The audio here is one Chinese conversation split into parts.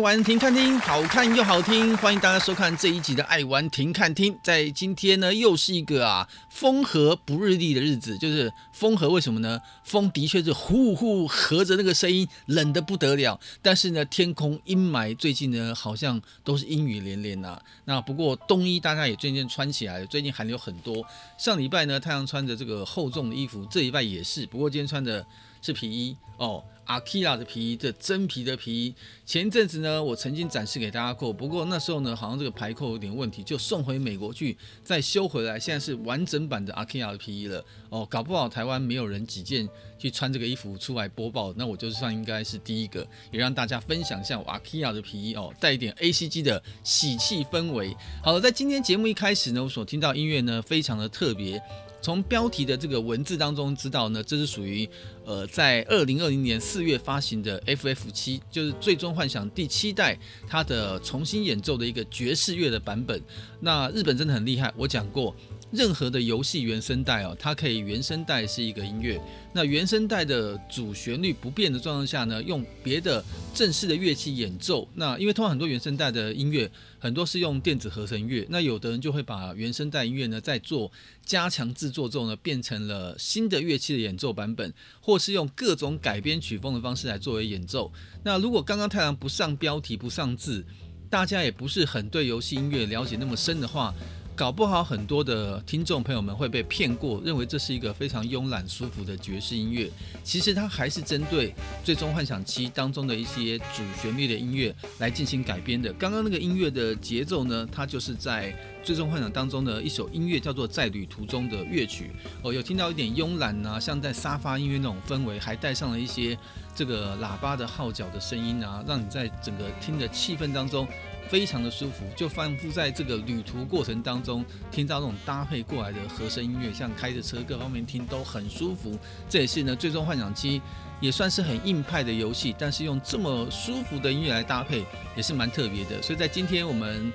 玩停看听，好看又好听，欢迎大家收看这一集的《爱玩停看听》。在今天呢，又是一个啊风和不日丽的日子，就是风和，为什么呢？风的确是呼呼和着那个声音，冷得不得了。但是呢，天空阴霾，最近呢好像都是阴雨连连呐、啊。那不过冬衣大家也渐渐穿起来了，最近寒流很多。上礼拜呢，太阳穿着这个厚重的衣服，这礼拜也是，不过今天穿的是皮衣哦。阿基拉的皮衣，这真皮的皮衣。前一阵子呢，我曾经展示给大家过，不过那时候呢，好像这个排扣有点问题，就送回美国去再修回来。现在是完整版的阿基拉的皮衣了。哦，搞不好台湾没有人几件去穿这个衣服出来播报，那我就算应该是第一个，也让大家分享一下我阿基拉的皮衣哦，带一点 ACG 的喜气氛围。好了，在今天节目一开始呢，我所听到音乐呢，非常的特特别。从标题的这个文字当中知道呢，这是属于呃在二零二零年四月发行的 FF 七，就是《最终幻想》第七代它的重新演奏的一个爵士乐的版本。那日本真的很厉害，我讲过。任何的游戏原声带哦，它可以原声带是一个音乐，那原声带的主旋律不变的状况下呢，用别的正式的乐器演奏。那因为通常很多原声带的音乐很多是用电子合成乐，那有的人就会把原声带音乐呢再做加强制作之后呢，变成了新的乐器的演奏版本，或是用各种改编曲风的方式来作为演奏。那如果刚刚太郎不上标题不上字，大家也不是很对游戏音乐了解那么深的话。搞不好很多的听众朋友们会被骗过，认为这是一个非常慵懒舒服的爵士音乐。其实它还是针对《最终幻想七》当中的一些主旋律的音乐来进行改编的。刚刚那个音乐的节奏呢，它就是在《最终幻想》当中的一首音乐，叫做《在旅途中的乐曲》。哦，有听到一点慵懒啊，像在沙发音乐那种氛围，还带上了一些这个喇叭的号角的声音啊，让你在整个听的气氛当中。非常的舒服，就仿佛在这个旅途过程当中听到那种搭配过来的和声音乐，像开着车各方面听都很舒服。这也是呢，最终幻想七也算是很硬派的游戏，但是用这么舒服的音乐来搭配也是蛮特别的。所以在今天我们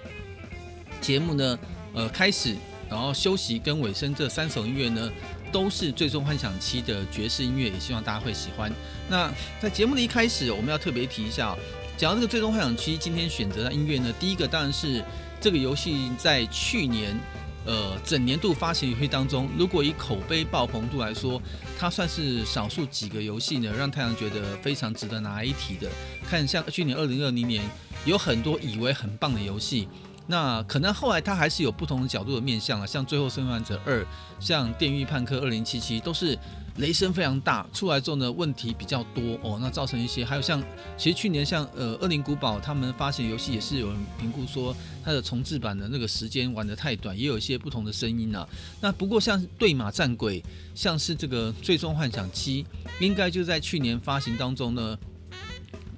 节目呢，呃，开始然后休息跟尾声这三首音乐呢，都是最终幻想七的爵士音乐，也希望大家会喜欢。那在节目的一开始，我们要特别提一下。讲到这个《最终幻想七》，今天选择的音乐呢，第一个当然是这个游戏在去年，呃，整年度发行游戏当中，如果以口碑爆棚度来说，它算是少数几个游戏呢，让太阳觉得非常值得拿一提的。看像去年二零二零年，有很多以为很棒的游戏，那可能后来它还是有不同的角度的面向啊，像《最后生还者二》，像《电狱判客二零七七》，都是。雷声非常大，出来之后呢，问题比较多哦，那造成一些，还有像，其实去年像呃《恶灵古堡》他们发行游戏也是有人评估说它的重制版的那个时间玩得太短，也有一些不同的声音啊。那不过像《对马战鬼》，像是这个《最终幻想七》，应该就在去年发行当中呢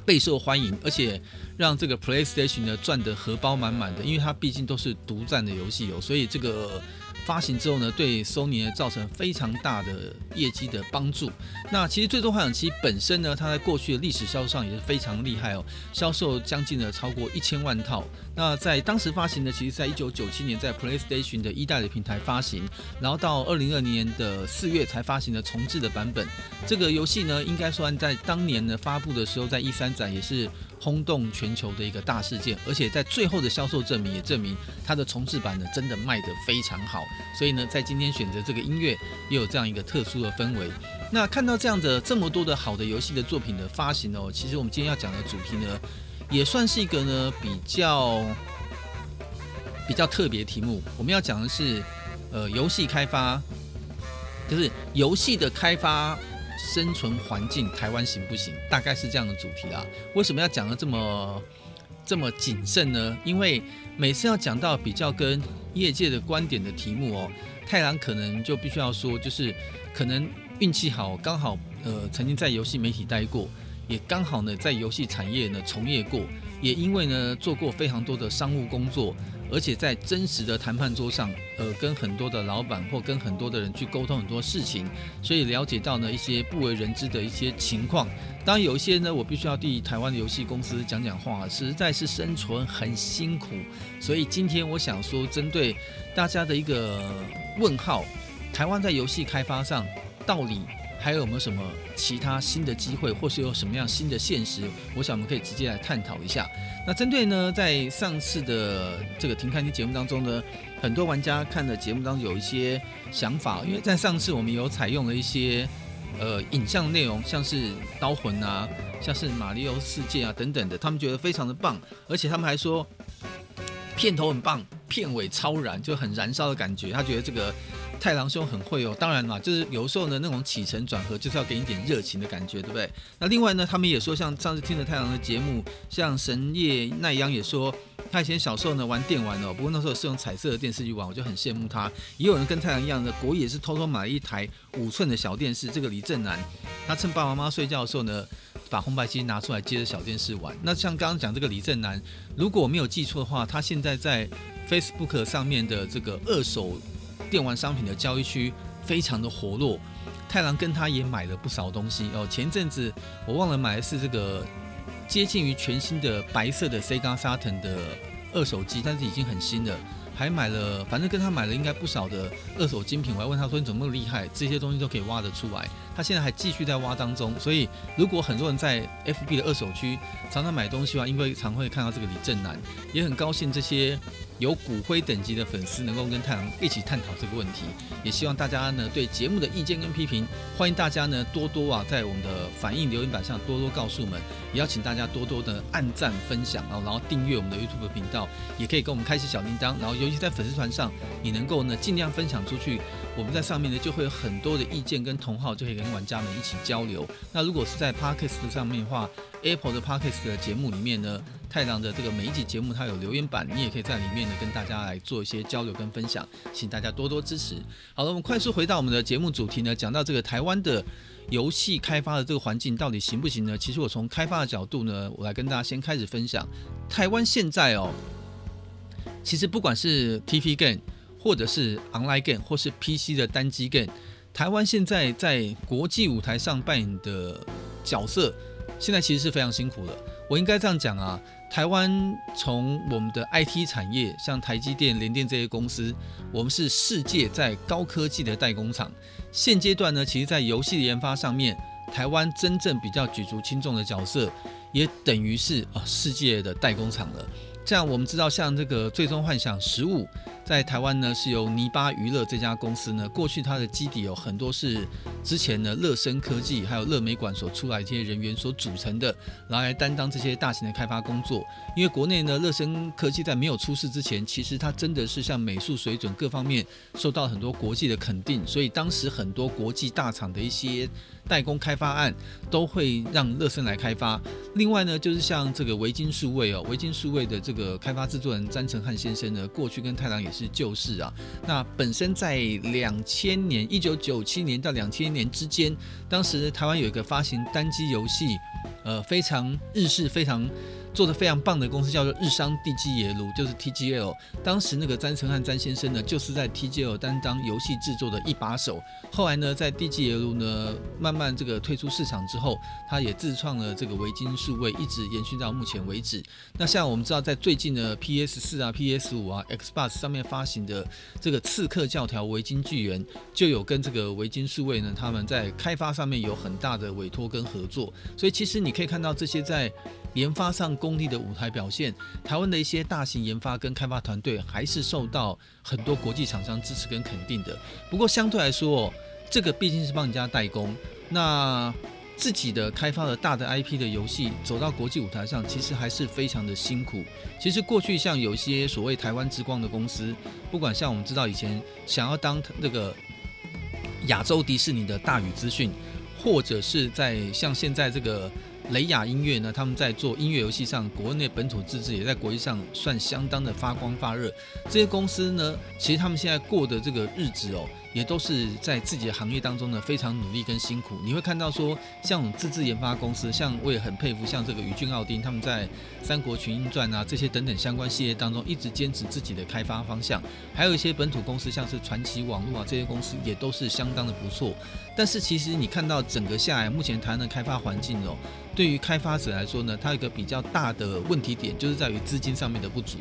备受欢迎，而且让这个 PlayStation 呢赚得荷包满满的，因为它毕竟都是独占的游戏哦，所以这个。发行之后呢，对 Sony 造成非常大的业绩的帮助。那其实《最终幻想七》本身呢，它在过去的历史销售上也是非常厉害哦，销售将近呢超过一千万套。那在当时发行呢，其实在一九九七年在 PlayStation 的一代的平台发行，然后到二零二零年的四月才发行了重制的版本。这个游戏呢，应该算在当年呢发布的时候，在 E3 展也是。轰动全球的一个大事件，而且在最后的销售证明也证明它的重制版呢真的卖得非常好，所以呢在今天选择这个音乐也有这样一个特殊的氛围。那看到这样的这么多的好的游戏的作品的发行哦，其实我们今天要讲的主题呢也算是一个呢比较比较特别题目。我们要讲的是呃游戏开发，就是游戏的开发。生存环境，台湾行不行？大概是这样的主题啦。为什么要讲得这么这么谨慎呢？因为每次要讲到比较跟业界的观点的题目哦，太郎可能就必须要说，就是可能运气好，刚好呃曾经在游戏媒体待过，也刚好呢在游戏产业呢从业过，也因为呢做过非常多的商务工作。而且在真实的谈判桌上，呃，跟很多的老板或跟很多的人去沟通很多事情，所以了解到呢一些不为人知的一些情况。当然有一些呢，我必须要替台湾的游戏公司讲讲话，实在是生存很辛苦。所以今天我想说，针对大家的一个问号，台湾在游戏开发上到底还有没有什么其他新的机会，或是有什么样新的现实？我想我们可以直接来探讨一下。那针对呢，在上次的这个停看听节目当中呢，很多玩家看的节目当中有一些想法，因为在上次我们有采用了一些呃影像内容，像是刀魂啊，像是马里奥世界啊等等的，他们觉得非常的棒，而且他们还说片头很棒，片尾超燃，就很燃烧的感觉。他觉得这个。太郎兄很会哦，当然啦，就是有时候呢，那种起承转合就是要给你点热情的感觉，对不对？那另外呢，他们也说，像上次听了太郎的节目，像神叶奈央也说，他以前小时候呢玩电玩哦，不过那时候是用彩色的电视去玩，我就很羡慕他。也有人跟太郎一样的，国也是偷偷买了一台五寸的小电视。这个李正南，他趁爸爸妈妈睡觉的时候呢，把红白机拿出来接着小电视玩。那像刚刚讲这个李正南，如果我没有记错的话，他现在在 Facebook 上面的这个二手。电玩商品的交易区非常的活络，太郎跟他也买了不少东西哦。前阵子我忘了买的是这个接近于全新的白色的 Sega Saturn 的二手机，但是已经很新了。还买了，反正跟他买了应该不少的二手精品。我还问他说：“你怎么那么厉害？这些东西都可以挖得出来？”他现在还继续在挖当中。所以，如果很多人在 FB 的二手区常常买东西的话，因为常会看到这个李正南，也很高兴这些。有骨灰等级的粉丝能够跟太郎一起探讨这个问题，也希望大家呢对节目的意见跟批评，欢迎大家呢多多啊在我们的反应留言板上多多告诉我们，也邀请大家多多的按赞分享啊，然后订阅我们的 YouTube 频道，也可以跟我们开启小铃铛，然后尤其在粉丝团上，你能够呢尽量分享出去，我们在上面呢就会有很多的意见跟同好就可以跟玩家们一起交流。那如果是在 Parkes 上面的话，Apple 的 Podcast 的节目里面呢。太郎的这个每一集节目，它有留言板，你也可以在里面呢跟大家来做一些交流跟分享，请大家多多支持。好了，我们快速回到我们的节目主题呢，讲到这个台湾的游戏开发的这个环境到底行不行呢？其实我从开发的角度呢，我来跟大家先开始分享。台湾现在哦，其实不管是 TV game，或者是 online game，或是 PC 的单机 game，台湾现在在国际舞台上扮演的角色，现在其实是非常辛苦的。我应该这样讲啊。台湾从我们的 IT 产业，像台积电、联电这些公司，我们是世界在高科技的代工厂。现阶段呢，其实，在游戏研发上面，台湾真正比较举足轻重的角色，也等于是啊世界的代工厂了。这样我们知道，像这个《最终幻想十五》。在台湾呢，是由泥巴娱乐这家公司呢，过去它的基底有很多是之前呢乐升科技还有乐美馆所出来这些人员所组成的，然后来担当这些大型的开发工作。因为国内呢乐升科技在没有出事之前，其实它真的是像美术水准各方面受到很多国际的肯定，所以当时很多国际大厂的一些代工开发案都会让乐升来开发。另外呢，就是像这个维京数位哦，维京数位的这个开发制作人詹成汉先生呢，过去跟太郎也是。旧事啊，那本身在两千年，一九九七年到两千年之间，当时台湾有一个发行单机游戏，呃，非常日式，非常。做的非常棒的公司叫做日商地基耶鲁，就是 TGL。当时那个詹成汉詹先生呢，就是在 TGL 担当游戏制作的一把手。后来呢，在地基耶鲁呢慢慢这个退出市场之后，他也自创了这个维京数位，一直延续到目前为止。那像我们知道，在最近的 PS 四啊、PS 五啊、Xbox 上面发行的这个刺客教条维京巨猿，就有跟这个维京数位呢，他们在开发上面有很大的委托跟合作。所以其实你可以看到这些在。研发上功力的舞台表现，台湾的一些大型研发跟开发团队还是受到很多国际厂商支持跟肯定的。不过相对来说，这个毕竟是帮人家代工，那自己的开发的大的 IP 的游戏走到国际舞台上，其实还是非常的辛苦。其实过去像有一些所谓台湾之光的公司，不管像我们知道以前想要当那个亚洲迪士尼的大宇资讯，或者是在像现在这个。雷亚音乐呢，他们在做音乐游戏上，国内本土自制也在国际上算相当的发光发热。这些公司呢，其实他们现在过的这个日子哦。也都是在自己的行业当中呢，非常努力跟辛苦。你会看到说，像自制研发公司，像我也很佩服，像这个宇峻奥汀，他们在《三国群英传》啊这些等等相关系列当中，一直坚持自己的开发方向。还有一些本土公司，像是传奇网络啊这些公司，也都是相当的不错。但是其实你看到整个下来，目前台湾的开发环境哦，对于开发者来说呢，它有一个比较大的问题点，就是在于资金上面的不足。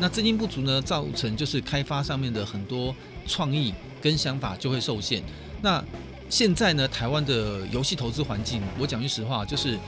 那资金不足呢，造成就是开发上面的很多创意跟想法就会受限。那现在呢，台湾的游戏投资环境，我讲句实话，就是。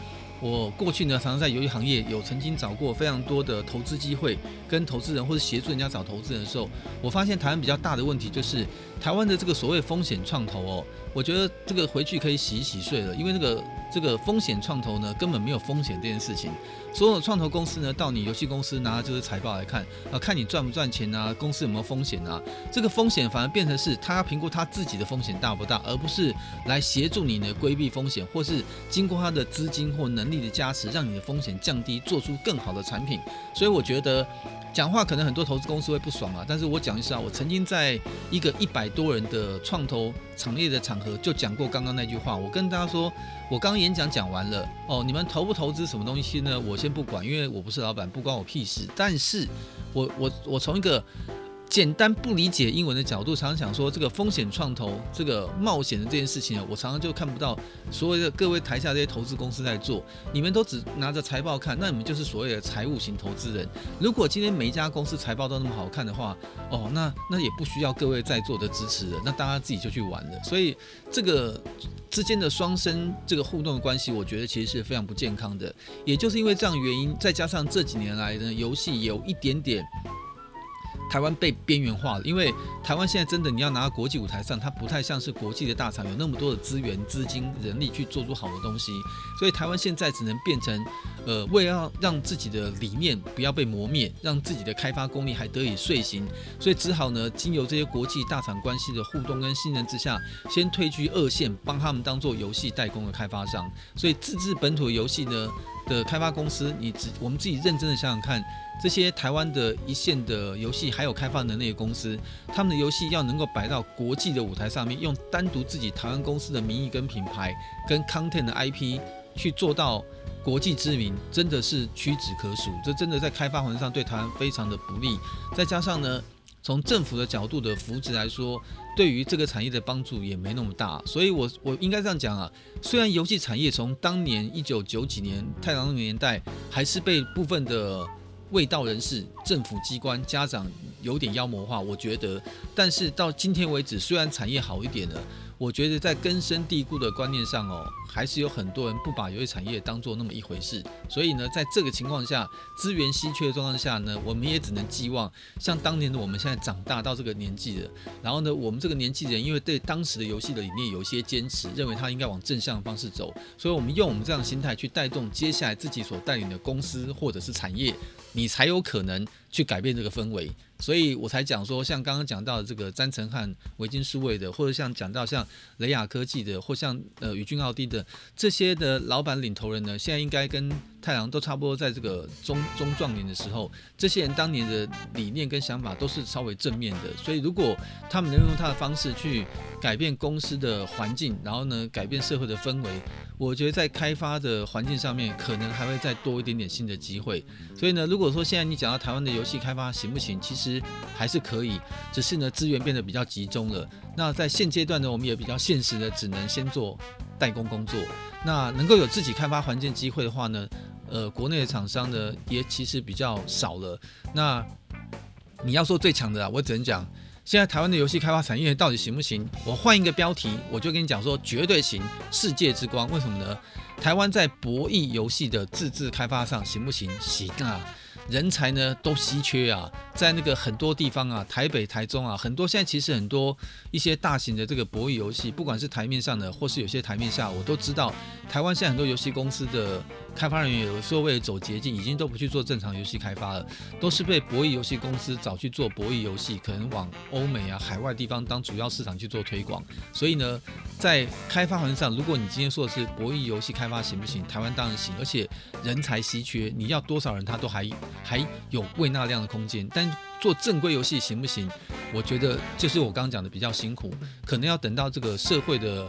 我过去呢，常常在游戏行业有曾经找过非常多的投资机会，跟投资人或者协助人家找投资人的时候，我发现台湾比较大的问题就是台湾的这个所谓风险创投哦，我觉得这个回去可以洗一洗睡了，因为那个这个风险创投呢，根本没有风险这件事情。所有创投公司呢，到你游戏公司拿就是财报来看啊，看你赚不赚钱啊，公司有没有风险啊？这个风险反而变成是他要评估他自己的风险大不大，而不是来协助你呢规避风险，或是经过他的资金或能力的加持，让你的风险降低，做出更好的产品。所以我觉得。讲话可能很多投资公司会不爽啊，但是我讲一下，我曾经在一个一百多人的创投场业的场合就讲过刚刚那句话。我跟大家说，我刚刚演讲讲完了哦，你们投不投资什么东西呢？我先不管，因为我不是老板，不关我屁事。但是我我我从一个。简单不理解英文的角度，常常想说这个风险创投、这个冒险的这件事情啊，我常常就看不到所谓的各位台下这些投资公司在做，你们都只拿着财报看，那你们就是所谓的财务型投资人。如果今天每一家公司财报都那么好看的话，哦，那那也不需要各位在座的支持了，那大家自己就去玩了。所以这个之间的双生这个互动的关系，我觉得其实是非常不健康的。也就是因为这样原因，再加上这几年来呢，游戏有一点点。台湾被边缘化了，因为台湾现在真的你要拿到国际舞台上，它不太像是国际的大厂，有那么多的资源、资金、人力去做出好的东西，所以台湾现在只能变成，呃，为了让自己的理念不要被磨灭，让自己的开发功力还得以遂行，所以只好呢，经由这些国际大厂关系的互动跟信任之下，先退居二线，帮他们当做游戏代工的开发商，所以自制本土游戏呢的开发公司，你只我们自己认真的想想看。这些台湾的一线的游戏还有开发能力的公司，他们的游戏要能够摆到国际的舞台上面，用单独自己台湾公司的名义跟品牌跟 content 的 IP 去做到国际知名，真的是屈指可数。这真的在开发环上对台湾非常的不利。再加上呢，从政府的角度的扶持来说，对于这个产业的帮助也没那么大。所以我我应该这样讲啊，虽然游戏产业从当年一九九几年太郎那个年代，还是被部分的卫道人士、政府机关、家长有点妖魔化，我觉得。但是到今天为止，虽然产业好一点了。我觉得在根深蒂固的观念上哦，还是有很多人不把游戏产业当做那么一回事。所以呢，在这个情况下，资源稀缺的状况下呢，我们也只能寄望像当年的我们现在长大到这个年纪的。然后呢，我们这个年纪人因为对当时的游戏的理念有一些坚持，认为它应该往正向的方式走，所以我们用我们这样的心态去带动接下来自己所带领的公司或者是产业，你才有可能去改变这个氛围。所以我才讲说，像刚刚讲到的这个詹成汉、维京数位的，或者像讲到像雷亚科技的，或像呃宇峻奥迪的这些的老板领头人呢，现在应该跟太郎都差不多在这个中中壮年的时候，这些人当年的理念跟想法都是稍微正面的。所以如果他们能用他的方式去改变公司的环境，然后呢改变社会的氛围，我觉得在开发的环境上面可能还会再多一点点新的机会。所以呢，如果说现在你讲到台湾的游戏开发行不行，其实。还是可以，只是呢资源变得比较集中了。那在现阶段呢，我们也比较现实的，只能先做代工工作。那能够有自己开发环境机会的话呢，呃，国内的厂商呢也其实比较少了。那你要说最强的啊，我只能讲，现在台湾的游戏开发产业到底行不行？我换一个标题，我就跟你讲说绝对行，世界之光。为什么呢？台湾在博弈游戏的自制开发上行不行？行啊。人才呢都稀缺啊，在那个很多地方啊，台北、台中啊，很多现在其实很多一些大型的这个博弈游戏，不管是台面上的，或是有些台面下，我都知道，台湾现在很多游戏公司的开发人员有时候为了走捷径，已经都不去做正常游戏开发了，都是被博弈游戏公司找去做博弈游戏，可能往欧美啊、海外地方当主要市场去做推广。所以呢，在开发环上，如果你今天说的是博弈游戏开发行不行？台湾当然行，而且人才稀缺，你要多少人他都还。还有胃纳量的空间，但做正规游戏行不行？我觉得就是我刚刚讲的比较辛苦，可能要等到这个社会的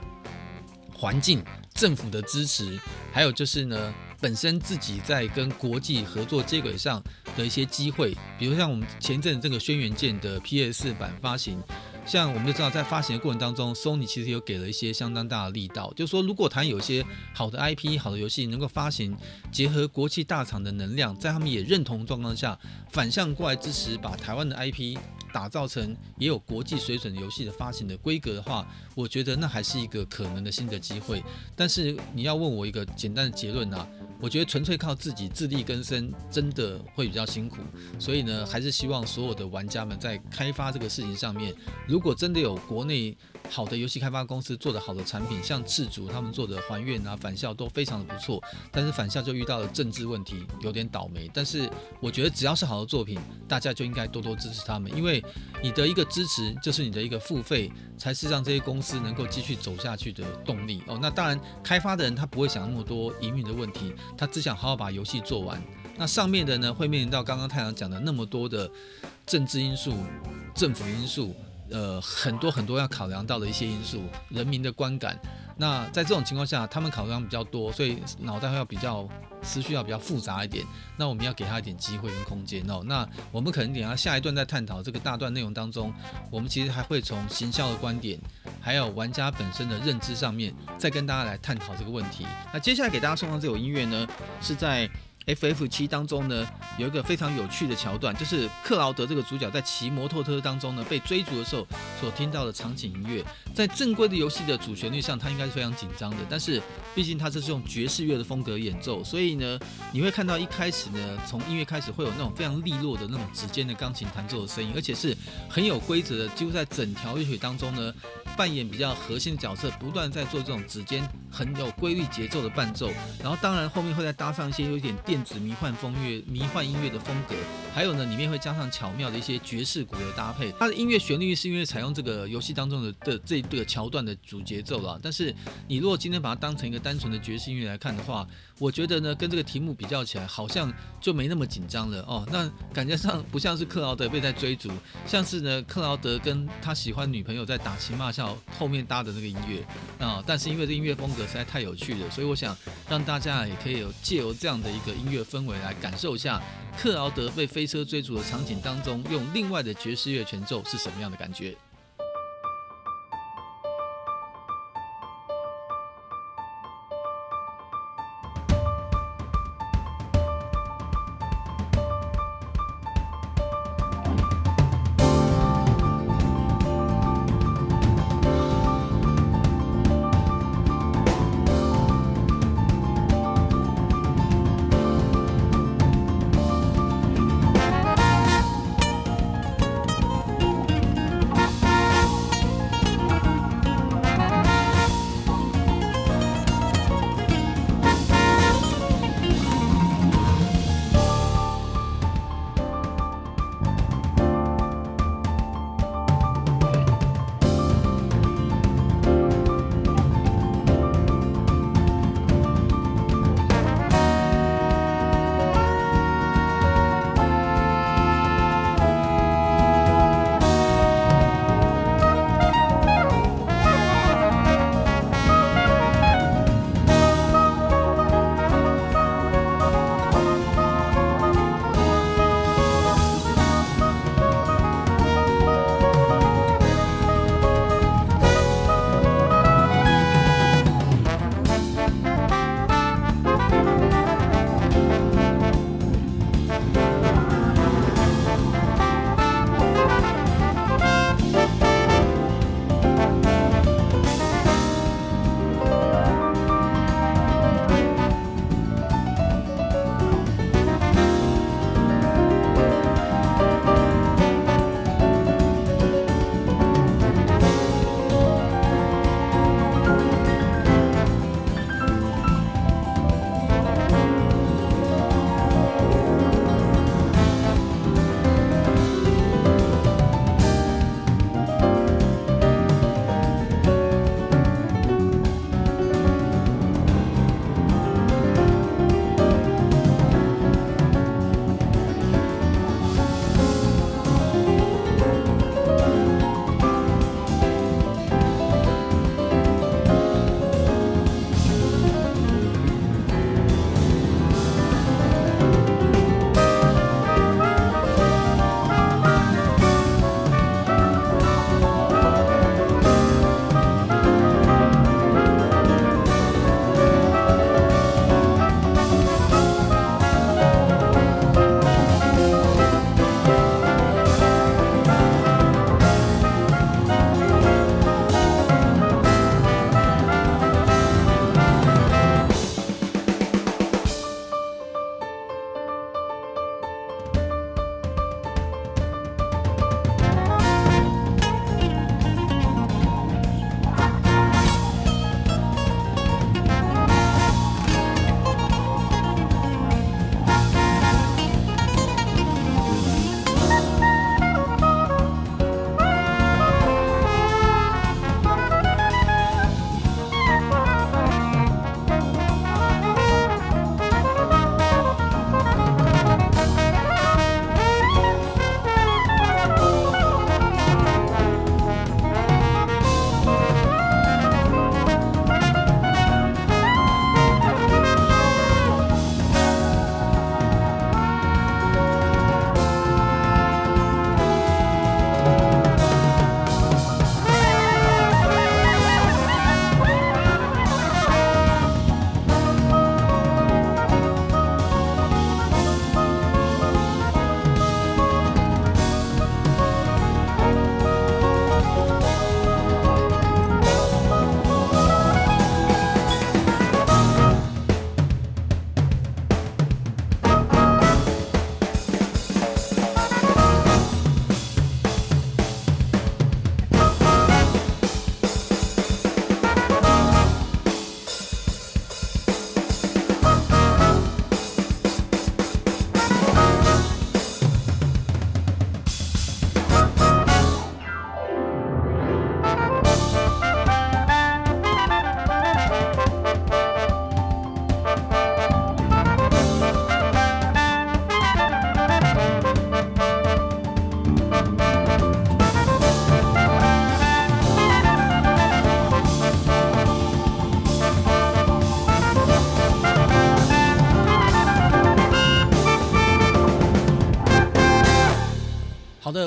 环境、政府的支持，还有就是呢，本身自己在跟国际合作接轨上的一些机会，比如像我们前阵这个《轩辕剑》的 PS 版发行。像我们都知道，在发行的过程当中，Sony 其实有给了一些相当大的力道，就是说，如果台湾有一些好的 IP、好的游戏能够发行，结合国际大厂的能量，在他们也认同状况下，反向过来支持，把台湾的 IP 打造成也有国际水准游戏的发行的规格的话，我觉得那还是一个可能的新的机会。但是你要问我一个简单的结论啊，我觉得纯粹靠自己自力更生真的会比较辛苦。所以呢，还是希望所有的玩家们在开发这个事情上面，如果真的有国内好的游戏开发公司做的好的产品，像赤足他们做的还愿啊、返校都非常的不错。但是返校就遇到了政治问题，有点倒霉。但是我觉得只要是好的作品，大家就应该多多支持他们，因为你的一个支持就是你的一个付费，才是让这些公司能够继续走下去的动力哦。那当然，开发的人他不会想那么多营运的问题，他只想好好把游戏做完。那上面的呢，会面临到刚刚太阳讲的那么多的政治因素、政府因素。呃，很多很多要考量到的一些因素，人民的观感。那在这种情况下，他们考量比较多，所以脑袋会要比较思绪要比较复杂一点。那我们要给他一点机会跟空间哦。那我们可能等下下一段在探讨这个大段内容当中，我们其实还会从行销的观点，还有玩家本身的认知上面，再跟大家来探讨这个问题。那接下来给大家送上这首音乐呢，是在。FF 七当中呢，有一个非常有趣的桥段，就是克劳德这个主角在骑摩托车当中呢，被追逐的时候所听到的场景音乐。在正规的游戏的主旋律上，它应该是非常紧张的，但是毕竟它这是用爵士乐的风格演奏，所以呢，你会看到一开始呢，从音乐开始会有那种非常利落的那种指尖的钢琴弹奏的声音，而且是很有规则的，几乎在整条乐曲当中呢。扮演比较核心的角色，不断在做这种指尖很有规律节奏的伴奏，然后当然后面会再搭上一些有一点电子迷幻风乐、迷幻音乐的风格，还有呢，里面会加上巧妙的一些爵士鼓的搭配。它的音乐旋律是因为采用这个游戏当中的的这个桥段的主节奏了，但是你如果今天把它当成一个单纯的爵士音乐来看的话，我觉得呢，跟这个题目比较起来，好像就没那么紧张了哦。那感觉上不像是克劳德被在追逐，像是呢克劳德跟他喜欢女朋友在打情骂俏。后面搭的那个音乐啊，但是因为这音乐风格实在太有趣了，所以我想让大家也可以有借由这样的一个音乐氛围来感受一下克劳德被飞车追逐的场景当中，用另外的爵士乐全奏是什么样的感觉。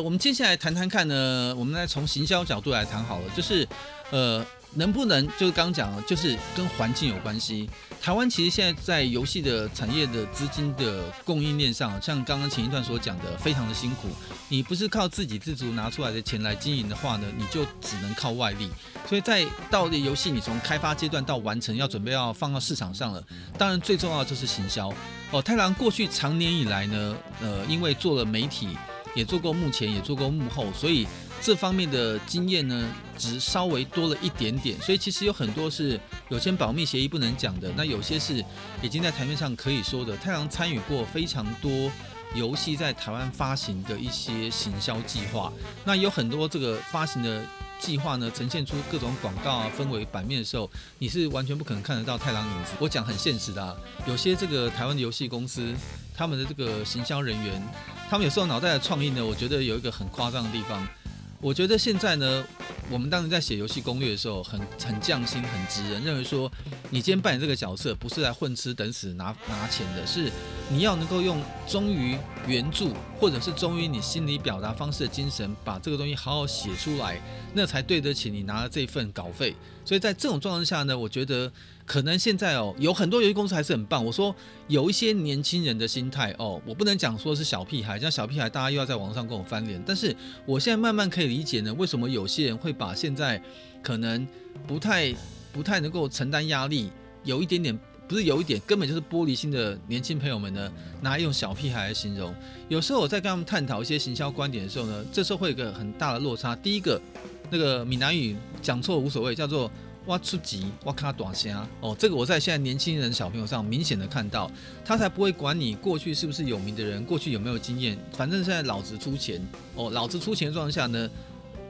我们接下来谈谈看呢，我们来从行销角度来谈好了，就是呃。能不能就是刚刚讲了，就是跟环境有关系。台湾其实现在在游戏的产业的资金的供应链上，像刚刚前一段所讲的，非常的辛苦。你不是靠自给自足拿出来的钱来经营的话呢，你就只能靠外力。所以在到游戏你从开发阶段到完成，要准备要放到市场上了，当然最重要就是行销。哦，太郎过去长年以来呢，呃，因为做了媒体，也做过幕前，也做过幕后，所以。这方面的经验呢，只稍微多了一点点，所以其实有很多是有签保密协议不能讲的。那有些是已经在台面上可以说的。太阳参与过非常多游戏在台湾发行的一些行销计划，那有很多这个发行的计划呢，呈现出各种广告啊、氛围版面的时候，你是完全不可能看得到太郎影子。我讲很现实的啊，有些这个台湾的游戏公司，他们的这个行销人员，他们有时候脑袋的创意呢，我觉得有一个很夸张的地方。我觉得现在呢，我们当时在写游戏攻略的时候很，很匠心，很直人，认为说，你今天扮演这个角色，不是来混吃等死拿拿钱的，是你要能够用忠于原著，或者是忠于你心理表达方式的精神，把这个东西好好写出来，那才对得起你拿的这份稿费。所以在这种状况下呢，我觉得。可能现在哦，有很多游戏公司还是很棒。我说有一些年轻人的心态哦，我不能讲说是小屁孩，像小屁孩大家又要在网上跟我翻脸。但是我现在慢慢可以理解呢，为什么有些人会把现在可能不太不太能够承担压力，有一点点不是有一点，根本就是玻璃心的年轻朋友们呢，拿来用小屁孩来形容。有时候我在跟他们探讨一些行销观点的时候呢，这时候会有个很大的落差。第一个，那个闽南语讲错无所谓，叫做。挖出级，挖卡短虾哦，这个我在现在年轻人小朋友上明显的看到，他才不会管你过去是不是有名的人，过去有没有经验，反正现在老子出钱哦，老子出钱状况下呢，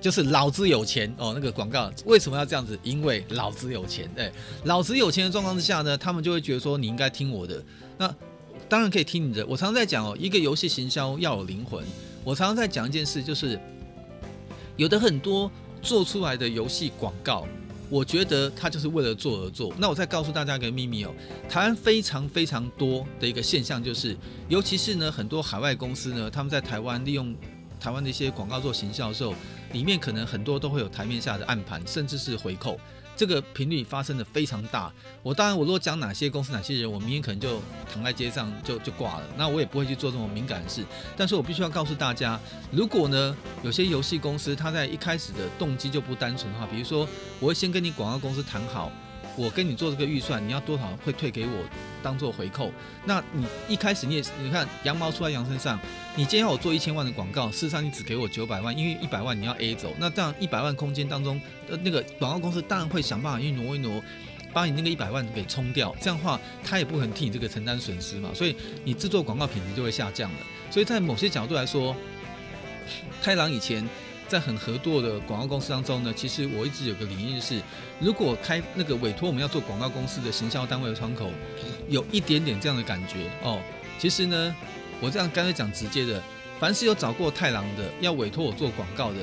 就是老子有钱哦。那个广告为什么要这样子？因为老子有钱，对，老子有钱的状况之下呢，他们就会觉得说你应该听我的。那当然可以听你的。我常常在讲哦，一个游戏行销要有灵魂。我常常在讲一件事，就是有的很多做出来的游戏广告。我觉得他就是为了做而做。那我再告诉大家一个秘密哦，台湾非常非常多的一个现象就是，尤其是呢很多海外公司呢，他们在台湾利用台湾的一些广告做行销的时候，里面可能很多都会有台面下的暗盘，甚至是回扣。这个频率发生的非常大。我当然，我如果讲哪些公司、哪些人，我明天可能就躺在街上就就挂了。那我也不会去做这种敏感的事。但是我必须要告诉大家，如果呢，有些游戏公司它在一开始的动机就不单纯的话，比如说，我会先跟你广告公司谈好。我跟你做这个预算，你要多少会退给我当做回扣？那你一开始你也你看羊毛出在羊身上，你今天要我做一千万的广告，事实上你只给我九百万，因为一百万你要 A 走，那这样一百万空间当中，呃，那个广告公司当然会想办法去挪一挪，把你那个一百万给冲掉，这样的话他也不可能替你这个承担损失嘛，所以你制作广告品质就会下降了。所以在某些角度来说，太郎以前。在很合作的广告公司当中呢，其实我一直有个理念是，如果开那个委托我们要做广告公司的行销单位的窗口，有一点点这样的感觉哦。其实呢，我这样干脆讲直接的，凡是有找过太郎的，要委托我做广告的，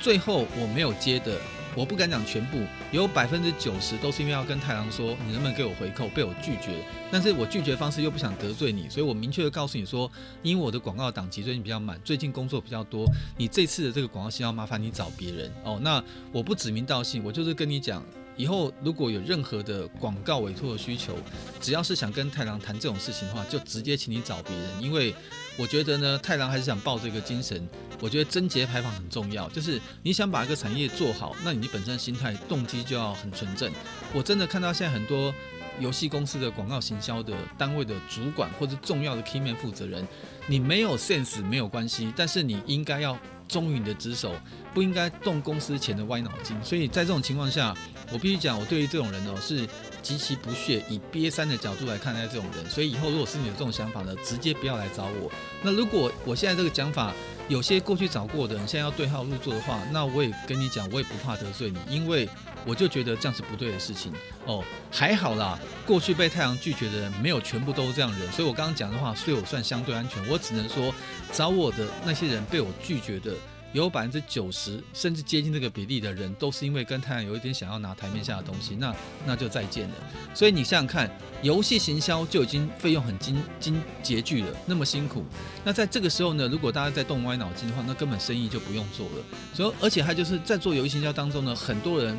最后我没有接的。我不敢讲全部，有百分之九十都是因为要跟太郎说，你能不能给我回扣，被我拒绝。但是我拒绝方式又不想得罪你，所以我明确的告诉你说，因为我的广告档期最近比较满，最近工作比较多，你这次的这个广告需要麻烦你找别人哦。那我不指名道姓，我就是跟你讲。以后如果有任何的广告委托的需求，只要是想跟太郎谈这种事情的话，就直接请你找别人。因为我觉得呢，太郎还是想抱这个精神。我觉得贞节牌坊很重要，就是你想把一个产业做好，那你本身心态动机就要很纯正。我真的看到现在很多游戏公司的广告行销的单位的主管或者重要的 key man 负责人，你没有 sense 没有关系，但是你应该要忠于你的职守，不应该动公司钱的歪脑筋。所以在这种情况下。我必须讲，我对于这种人哦是极其不屑，以瘪三的角度来看待这种人。所以以后如果是你有这种想法呢，直接不要来找我。那如果我现在这个讲法，有些过去找过的人现在要对号入座的话，那我也跟你讲，我也不怕得罪你，因为我就觉得这样是不对的事情哦。还好啦，过去被太阳拒绝的人没有全部都是这样人，所以我刚刚讲的话，所以我算相对安全。我只能说，找我的那些人被我拒绝的。有百分之九十甚至接近这个比例的人，都是因为跟太阳有一点想要拿台面下的东西，那那就再见了。所以你想想看，游戏行销就已经费用很精精拮据了，那么辛苦。那在这个时候呢，如果大家在动歪脑筋的话，那根本生意就不用做了。所以，而且还就是在做游戏行销当中呢，很多人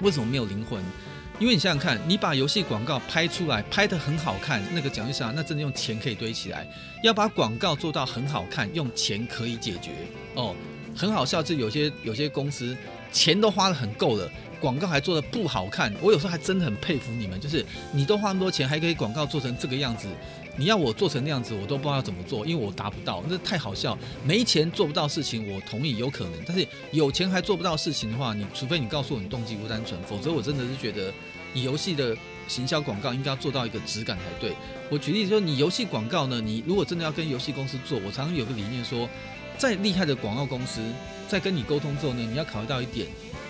为什么没有灵魂？因为你想想看，你把游戏广告拍出来，拍得很好看，那个讲句实话，那真的用钱可以堆起来。要把广告做到很好看，用钱可以解决哦。很好笑，就有些有些公司钱都花得很够了，广告还做得不好看。我有时候还真的很佩服你们，就是你都花那么多钱，还可以广告做成这个样子。你要我做成那样子，我都不知道要怎么做，因为我达不到，那太好笑。没钱做不到事情，我同意有可能，但是有钱还做不到事情的话，你除非你告诉我你动机不单纯，否则我真的是觉得你游戏的行销广告应该要做到一个质感才对。我举例说，你游戏广告呢，你如果真的要跟游戏公司做，我常常有个理念说，再厉害的广告公司，在跟你沟通之后呢，你要考虑到一点，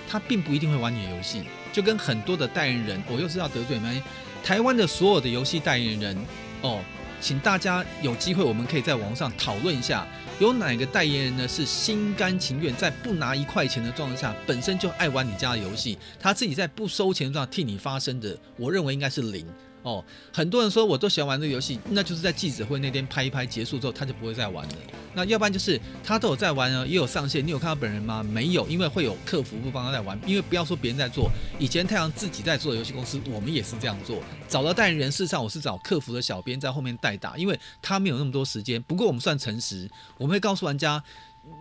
他并不一定会玩你的游戏，就跟很多的代言人，我又是要得罪吗？台湾的所有的游戏代言人。哦，请大家有机会，我们可以在网上讨论一下，有哪个代言人呢是心甘情愿在不拿一块钱的状态下，本身就爱玩你家的游戏，他自己在不收钱的状态替你发声的，我认为应该是零。哦，很多人说我都喜欢玩这个游戏，那就是在记者会那天拍一拍结束之后，他就不会再玩了。那要不然就是他都有在玩呢，也有上线。你有看到本人吗？没有，因为会有客服不帮他在玩。因为不要说别人在做，以前太阳自己在做的游戏公司，我们也是这样做。找到代言人，事实上我是找客服的小编在后面代打，因为他没有那么多时间。不过我们算诚实，我们会告诉玩家。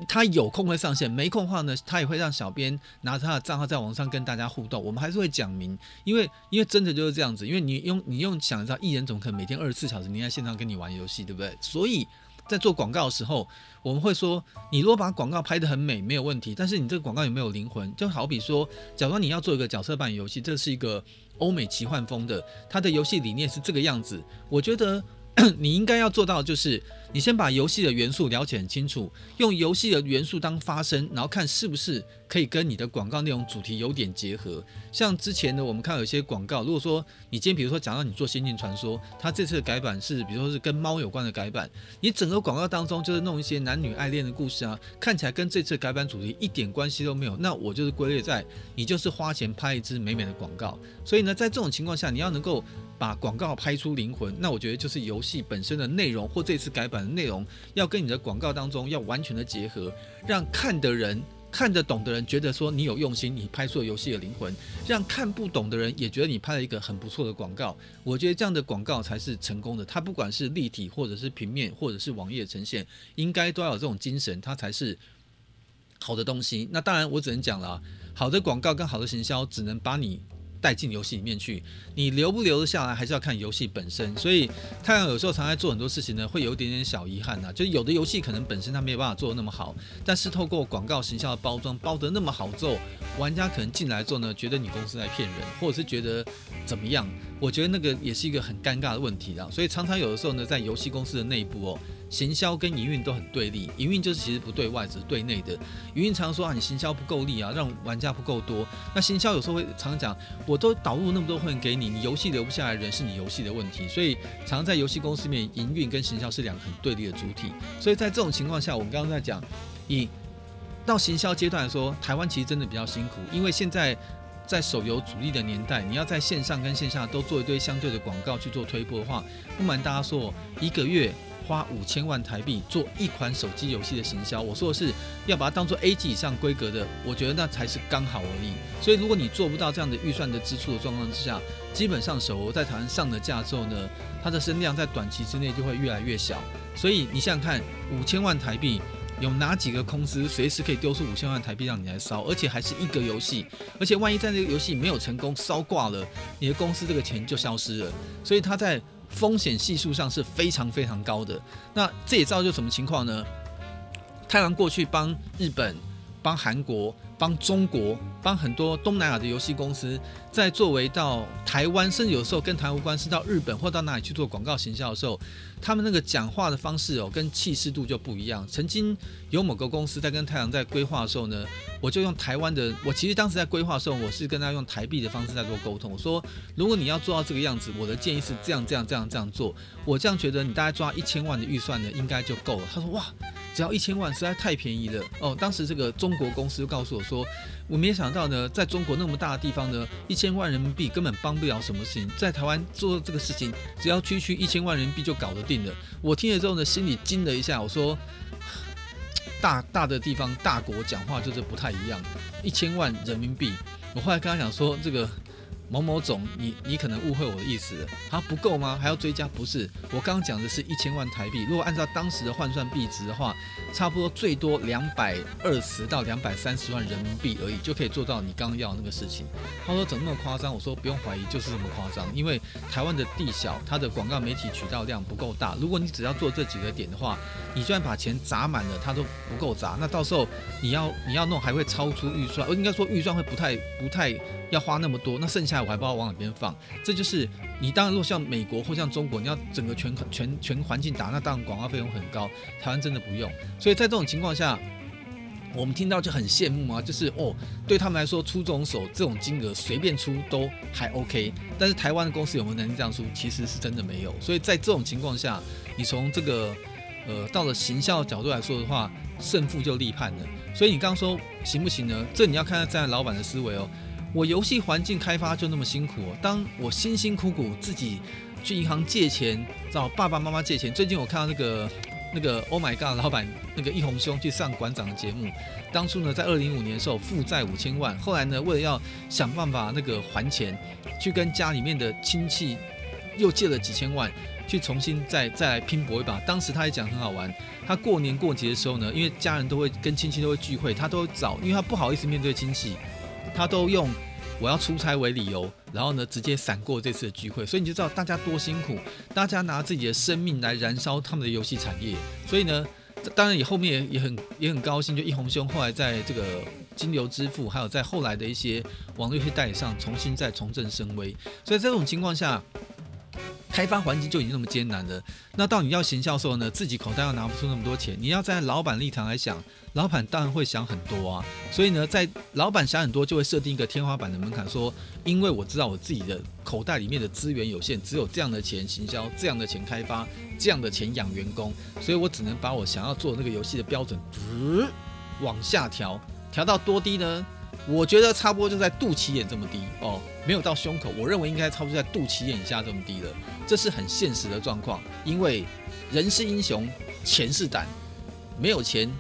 他有空会上线，没空的话呢，他也会让小编拿着他的账号在网上跟大家互动。我们还是会讲明，因为因为真的就是这样子，因为你用你用想一下艺人怎么可能每天二十四小时你在线上跟你玩游戏，对不对？所以在做广告的时候，我们会说，你如果把广告拍得很美，没有问题，但是你这个广告有没有灵魂？就好比说，假如你要做一个角色扮演游戏，这是一个欧美奇幻风的，它的游戏理念是这个样子，我觉得 你应该要做到就是。你先把游戏的元素了解很清楚，用游戏的元素当发声，然后看是不是可以跟你的广告内容主题有点结合。像之前呢，我们看到有些广告，如果说你今天比如说讲到你做《仙境传说》，它这次的改版是比如说是跟猫有关的改版，你整个广告当中就是弄一些男女爱恋的故事啊，看起来跟这次改版主题一点关系都没有，那我就是归类在你就是花钱拍一支美美的广告。所以呢，在这种情况下，你要能够把广告拍出灵魂，那我觉得就是游戏本身的内容或这次改版。内容要跟你的广告当中要完全的结合，让看的人看得懂的人觉得说你有用心，你拍出了游戏的灵魂，让看不懂的人也觉得你拍了一个很不错的广告。我觉得这样的广告才是成功的。它不管是立体或者是平面或者是网页呈现，应该都要有这种精神，它才是好的东西。那当然我只能讲了，好的广告跟好的行销只能把你。带进游戏里面去，你留不留得下来，还是要看游戏本身。所以太阳有时候常在做很多事情呢，会有一点点小遗憾呐。就有的游戏可能本身它没有办法做的那么好，但是透过广告形象的包装包得那么好之后，玩家可能进来之后呢，觉得你公司在骗人，或者是觉得怎么样？我觉得那个也是一个很尴尬的问题啦。所以常常有的时候呢，在游戏公司的内部哦。行销跟营运都很对立，营运就是其实不对外，只是对内的。营运常常说啊，你行销不够力啊，让玩家不够多。那行销有时候会常常讲，我都导入那么多会员给你，你游戏留不下来人是你游戏的问题。所以常常在游戏公司里面，营运跟行销是两个很对立的主体。所以在这种情况下，我们刚刚在讲，以到行销阶段来说，台湾其实真的比较辛苦，因为现在在手游主力的年代，你要在线上跟线下都做一堆相对的广告去做推播的话，不瞒大家说，一个月。花五千万台币做一款手机游戏的行销，我说的是要把它当做 A 级以上规格的，我觉得那才是刚好而已。所以如果你做不到这样的预算的支出的状况之下，基本上手游在台湾上了架之后呢，它的声量在短期之内就会越来越小。所以你想想看，五千万台币有哪几个公司随时可以丢出五千万台币让你来烧，而且还是一个游戏，而且万一在这个游戏没有成功烧挂了，你的公司这个钱就消失了。所以它在。风险系数上是非常非常高的，那这也造就什么情况呢？太郎过去帮日本、帮韩国、帮中国、帮很多东南亚的游戏公司，在作为到台湾，甚至有时候跟台湾无关，是到日本或到哪里去做广告行销的时候，他们那个讲话的方式哦，跟气势度就不一样。曾经有某个公司在跟太阳在规划的时候呢，我就用台湾的，我其实当时在规划的时候，我是跟他用台币的方式在做沟通。我说，如果你要做到这个样子，我的建议是这样这样这样这样做。我这样觉得，你大概抓一千万的预算呢，应该就够了。他说，哇。只要一千万实在太便宜了哦。当时这个中国公司就告诉我说，我没想到呢，在中国那么大的地方呢，一千万人民币根本帮不了什么事情，在台湾做这个事情，只要区区一千万人民币就搞得定了。我听了之后呢，心里惊了一下，我说，大大的地方大国讲话就是不太一样，一千万人民币。我后来跟他讲说，这个。某某总，你你可能误会我的意思了，它不够吗？还要追加？不是，我刚刚讲的是一千万台币，如果按照当时的换算币值的话，差不多最多两百二十到两百三十万人民币而已，就可以做到你刚刚要的那个事情。他说怎么那么夸张？我说不用怀疑，就是这么夸张，因为台湾的地小，它的广告媒体渠道量不够大。如果你只要做这几个点的话，你就算把钱砸满了，它都不够砸。那到时候你要你要弄还会超出预算，我应该说预算会不太不太要花那么多，那剩下。我还不知道往哪边放，这就是你当然，如果像美国或像中国，你要整个全全全环境打，那当然广告费用很高。台湾真的不用，所以在这种情况下，我们听到就很羡慕啊，就是哦，对他们来说出这种手这种金额随便出都还 OK。但是台湾的公司有没有能力这样出，其实是真的没有。所以在这种情况下，你从这个呃到了行销角度来说的话，胜负就立判了。所以你刚刚说行不行呢？这你要看看站在老板的思维哦。我游戏环境开发就那么辛苦，当我辛辛苦苦自己去银行借钱，找爸爸妈妈借钱。最近我看到那个那个 Oh My God 老板那个一鸿兄去上馆长的节目，当初呢在二零零五年的时候负债五千万，后来呢为了要想办法那个还钱，去跟家里面的亲戚又借了几千万，去重新再再来拼搏一把。当时他也讲很好玩，他过年过节的时候呢，因为家人都会跟亲戚都会聚会，他都会找，因为他不好意思面对亲戚。他都用我要出差为理由，然后呢，直接闪过这次的聚会，所以你就知道大家多辛苦，大家拿自己的生命来燃烧他们的游戏产业。所以呢，当然也后面也很也很高兴，就一红兄后来在这个金流支付，还有在后来的一些网络游戏代理上重新再重振声威。所以在这种情况下。开发环境就已经那么艰难了，那到你要行销的时候呢，自己口袋又拿不出那么多钱，你要在老板立场来想，老板当然会想很多啊。所以呢，在老板想很多，就会设定一个天花板的门槛，说，因为我知道我自己的口袋里面的资源有限，只有这样的钱行销，这样的钱开发，这样的钱养员工，所以我只能把我想要做的那个游戏的标准，呃，往下调，调到多低呢？我觉得差不多就在肚脐眼这么低哦，没有到胸口。我认为应该差不多在肚脐眼以下这么低了，这是很现实的状况。因为人是英雄，钱是胆，没有钱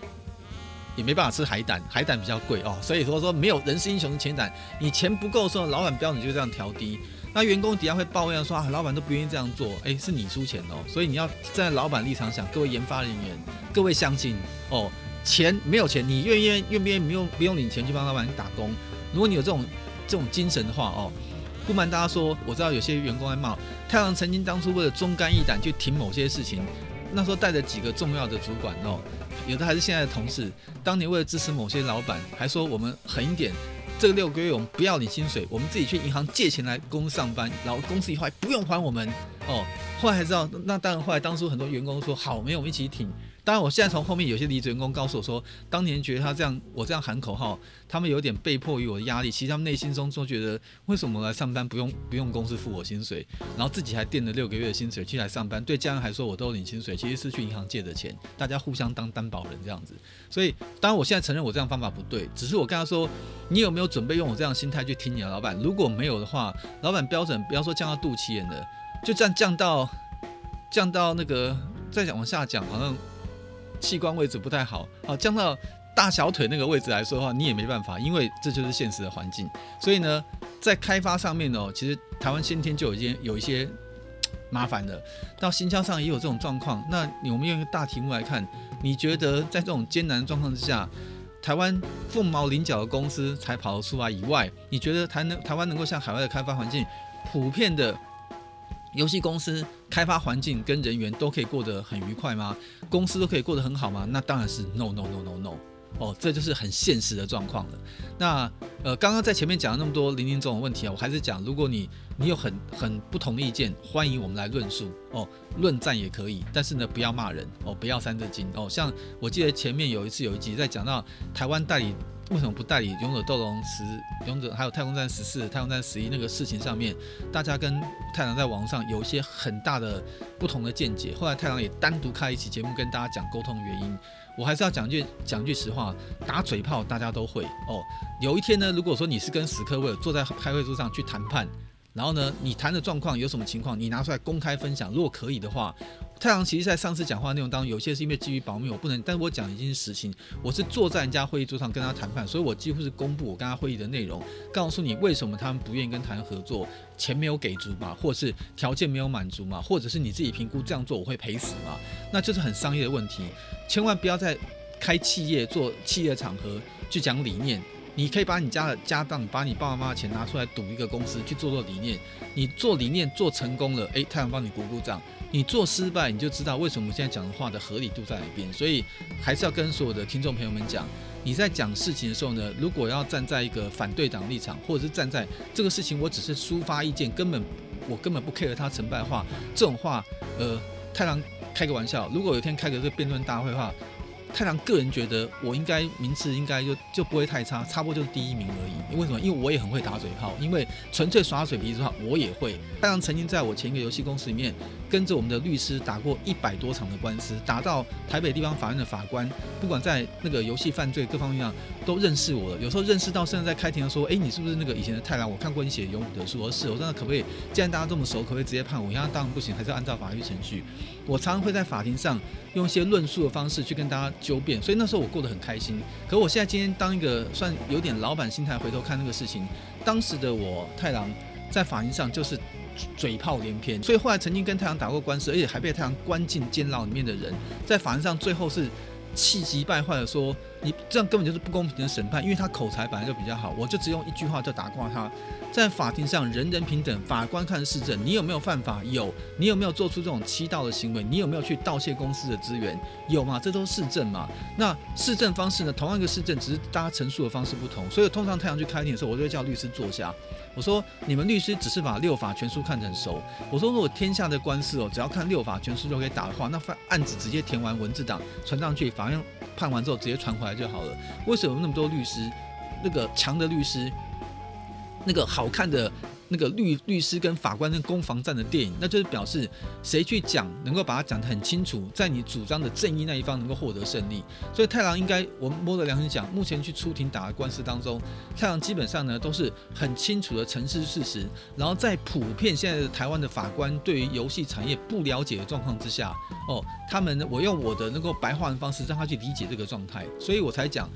也没办法吃海胆，海胆比较贵哦。所以说说没有人是英雄，钱胆，你钱不够的时候，老板标准就这样调低。那员工底下会抱怨说啊，老板都不愿意这样做，诶，是你出钱哦。所以你要站在老板立场想，各位研发人员，各位乡亲哦。钱没有钱，你愿意愿不愿意不用不用领钱去帮老板打工？如果你有这种这种精神的话哦，不瞒大家说，我知道有些员工在骂太郎，曾经当初为了忠肝义胆去挺某些事情，那时候带着几个重要的主管哦，有的还是现在的同事，当年为了支持某些老板，还说我们狠一点，这个六个月我们不要领薪水，我们自己去银行借钱来公司上班，然后公司以后还不用还我们哦。后来才知道，那当然后来当初很多员工说好，没有我们一起挺。当然，我现在从后面有些离职员工告诉我说，当年觉得他这样，我这样喊口号，他们有点被迫于我的压力。其实他们内心中都觉得，为什么来上班不用不用公司付我薪水，然后自己还垫了六个月的薪水去来上班，对家人还说我都领薪水，其实是去银行借的钱，大家互相当担保人这样子。所以，当然我现在承认我这样方法不对，只是我跟他说，你有没有准备用我这样的心态去听你的老板？如果没有的话，老板标准不要说降到肚脐眼的，就这样降到降到那个再讲往下讲，好像。器官位置不太好，好降到大小腿那个位置来说的话，你也没办法，因为这就是现实的环境。所以呢，在开发上面哦，其实台湾先天就已经有一些麻烦了，到新疆上也有这种状况。那我们用一个大题目来看，你觉得在这种艰难状况之下，台湾凤毛麟角的公司才跑得出来以外，你觉得台能台湾能够像海外的开发环境普遍的？游戏公司开发环境跟人员都可以过得很愉快吗？公司都可以过得很好吗？那当然是 no no no no no 哦，这就是很现实的状况了。那呃，刚刚在前面讲了那么多林林总总问题啊，我还是讲，如果你你有很很不同的意见，欢迎我们来论述哦，论战也可以，但是呢，不要骂人哦，不要三字经哦。像我记得前面有一次有一集在讲到台湾代理为什么不代理《勇者斗龙十》、《勇者》还有《太空战十四》、《太空战十一》那个事情上面，大家跟太郎在网上有一些很大的不同的见解。后来太郎也单独开一期节目跟大家讲沟通原因。我还是要讲句讲句实话，打嘴炮大家都会哦。有一天呢，如果说你是跟史克威尔坐在开会桌上去谈判，然后呢，你谈的状况有什么情况，你拿出来公开分享，如果可以的话。太阳其实，在上次讲话内容当中，有些是因为基于保密，我不能。但是我讲已经是实情，我是坐在人家会议桌上跟他谈判，所以我几乎是公布我跟他会议的内容，告诉你为什么他们不愿意跟谈合作，钱没有给足嘛，或者是条件没有满足嘛，或者是你自己评估这样做我会赔死嘛，那就是很商业的问题，千万不要在开企业做企业场合去讲理念。你可以把你家的家当，把你爸爸妈妈的钱拿出来赌一个公司去做做理念。你做理念做成功了，诶，太阳帮你鼓鼓掌。你做失败，你就知道为什么我们现在讲的话的合理度在哪边。所以还是要跟所有的听众朋友们讲，你在讲事情的时候呢，如果要站在一个反对党立场，或者是站在这个事情我只是抒发意见，根本我根本不 care 他成败的话，这种话，呃，太郎开个玩笑，如果有一天开个这个辩论大会的话。太郎个人觉得我应该名次应该就就不会太差，差不多就是第一名而已。为什么？因为我也很会打嘴炮，因为纯粹耍嘴皮子的话我也会。太郎曾经在我前一个游戏公司里面跟着我们的律师打过一百多场的官司，打到台北地方法院的法官，不管在那个游戏犯罪各方面上都认识我了。有时候认识到甚至在开庭的时候：“哎，你是不是那个以前的太郎？我看过你写《勇武的书。”我：“是。”我说：“那可不可以？既然大家这么熟，可不可以直接判我？”他当然不行，还是要按照法律程序。我常常会在法庭上用一些论述的方式去跟大家纠辩，所以那时候我过得很开心。可我现在今天当一个算有点老板心态，回头看那个事情，当时的我太郎在法庭上就是嘴炮连篇，所以后来曾经跟太阳打过官司，而且还被太阳关进监牢里面的人，在法庭上最后是气急败坏的说。你这样根本就是不公平的审判，因为他口才本来就比较好，我就只用一句话就打挂他。在法庭上，人人平等，法官看事证，你有没有犯法？有。你有没有做出这种欺盗的行为？你有没有去盗窃公司的资源？有嘛？这都是事证嘛。那事证方式呢？同样一个事证，只是大家陈述的方式不同。所以通常太阳去开庭的时候，我就会叫律师坐下。我说，你们律师只是把六法全书看成熟。我说，如果天下的官司哦，只要看六法全书就可以打的话，那案子直接填完文字档传上去，法院判完之后直接传回来就好了。为什么那么多律师？那个强的律师，那个好看的。那个律律师跟法官那攻防战的电影，那就是表示谁去讲能够把它讲得很清楚，在你主张的正义那一方能够获得胜利。所以太郎应该，我摸着良心讲，目前去出庭打的官司当中，太郎基本上呢都是很清楚的陈述事实，然后在普遍现在的台湾的法官对于游戏产业不了解的状况之下，哦，他们，我用我的能够白话的方式让他去理解这个状态，所以我才讲。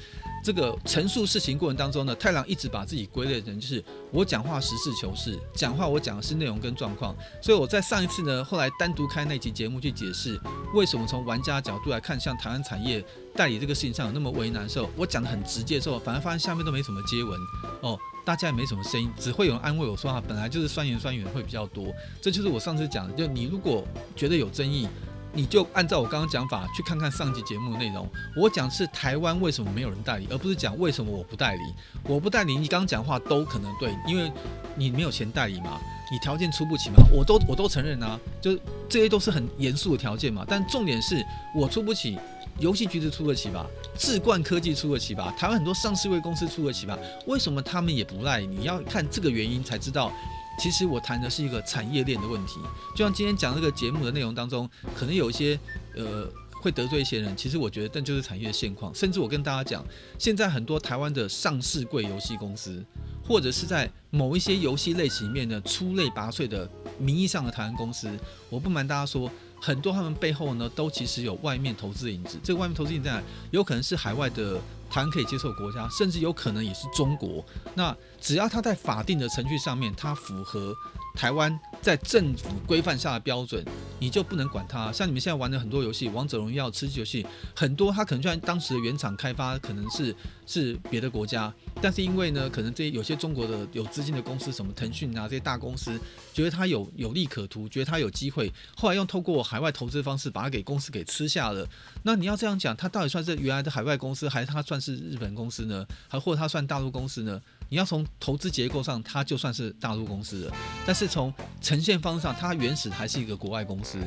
这个陈述事情过程当中呢，太郎一直把自己归类成就是我讲话实事求是，讲话我讲的是内容跟状况。所以我在上一次呢，后来单独开那集节目去解释为什么从玩家角度来看，像台湾产业代理这个事情上有那么为难的时候。我讲的很直接的时候，反而发现下面都没什么接文哦，大家也没什么声音，只会有人安慰我说啊，本来就是酸言酸语会比较多。这就是我上次讲的，就你如果觉得有争议。你就按照我刚刚讲法去看看上集节目的内容。我讲是台湾为什么没有人代理，而不是讲为什么我不代理。我不代理，你刚刚讲话都可能对，因为你没有钱代理嘛，你条件出不起嘛，我都我都承认啊，就这些都是很严肃的条件嘛。但重点是我出不起，游戏局子出得起吧，智冠科技出得起吧，台湾很多上市位公司出得起吧，为什么他们也不赖？你要看这个原因才知道。其实我谈的是一个产业链的问题，就像今天讲这个节目的内容当中，可能有一些呃会得罪一些人。其实我觉得，但就是产业现况。甚至我跟大家讲，现在很多台湾的上市贵游戏公司，或者是在某一些游戏类型里面的出类拔萃的名义上的台湾公司，我不瞒大家说，很多他们背后呢都其实有外面投资的影子。这个外面投资影子在？有可能是海外的。谈可以接受国家，甚至有可能也是中国。那只要他在法定的程序上面，他符合台湾在政府规范下的标准，你就不能管他。像你们现在玩的很多游戏，《王者荣耀》、吃鸡游戏，很多他可能就算当时的原厂开发可能是 是别的国家，但是因为呢，可能这些有些中国的有资金的公司，什么腾讯啊这些大公司，觉得他有有利可图，觉得他有机会，后来用透过海外投资方式把他给公司给吃下了。那你要这样讲，他到底算是原来的海外公司，还是他算是日本公司呢？还或者他算大陆公司呢？你要从投资结构上，它就算是大陆公司了，但是从呈现方式上，它原始还是一个国外公司。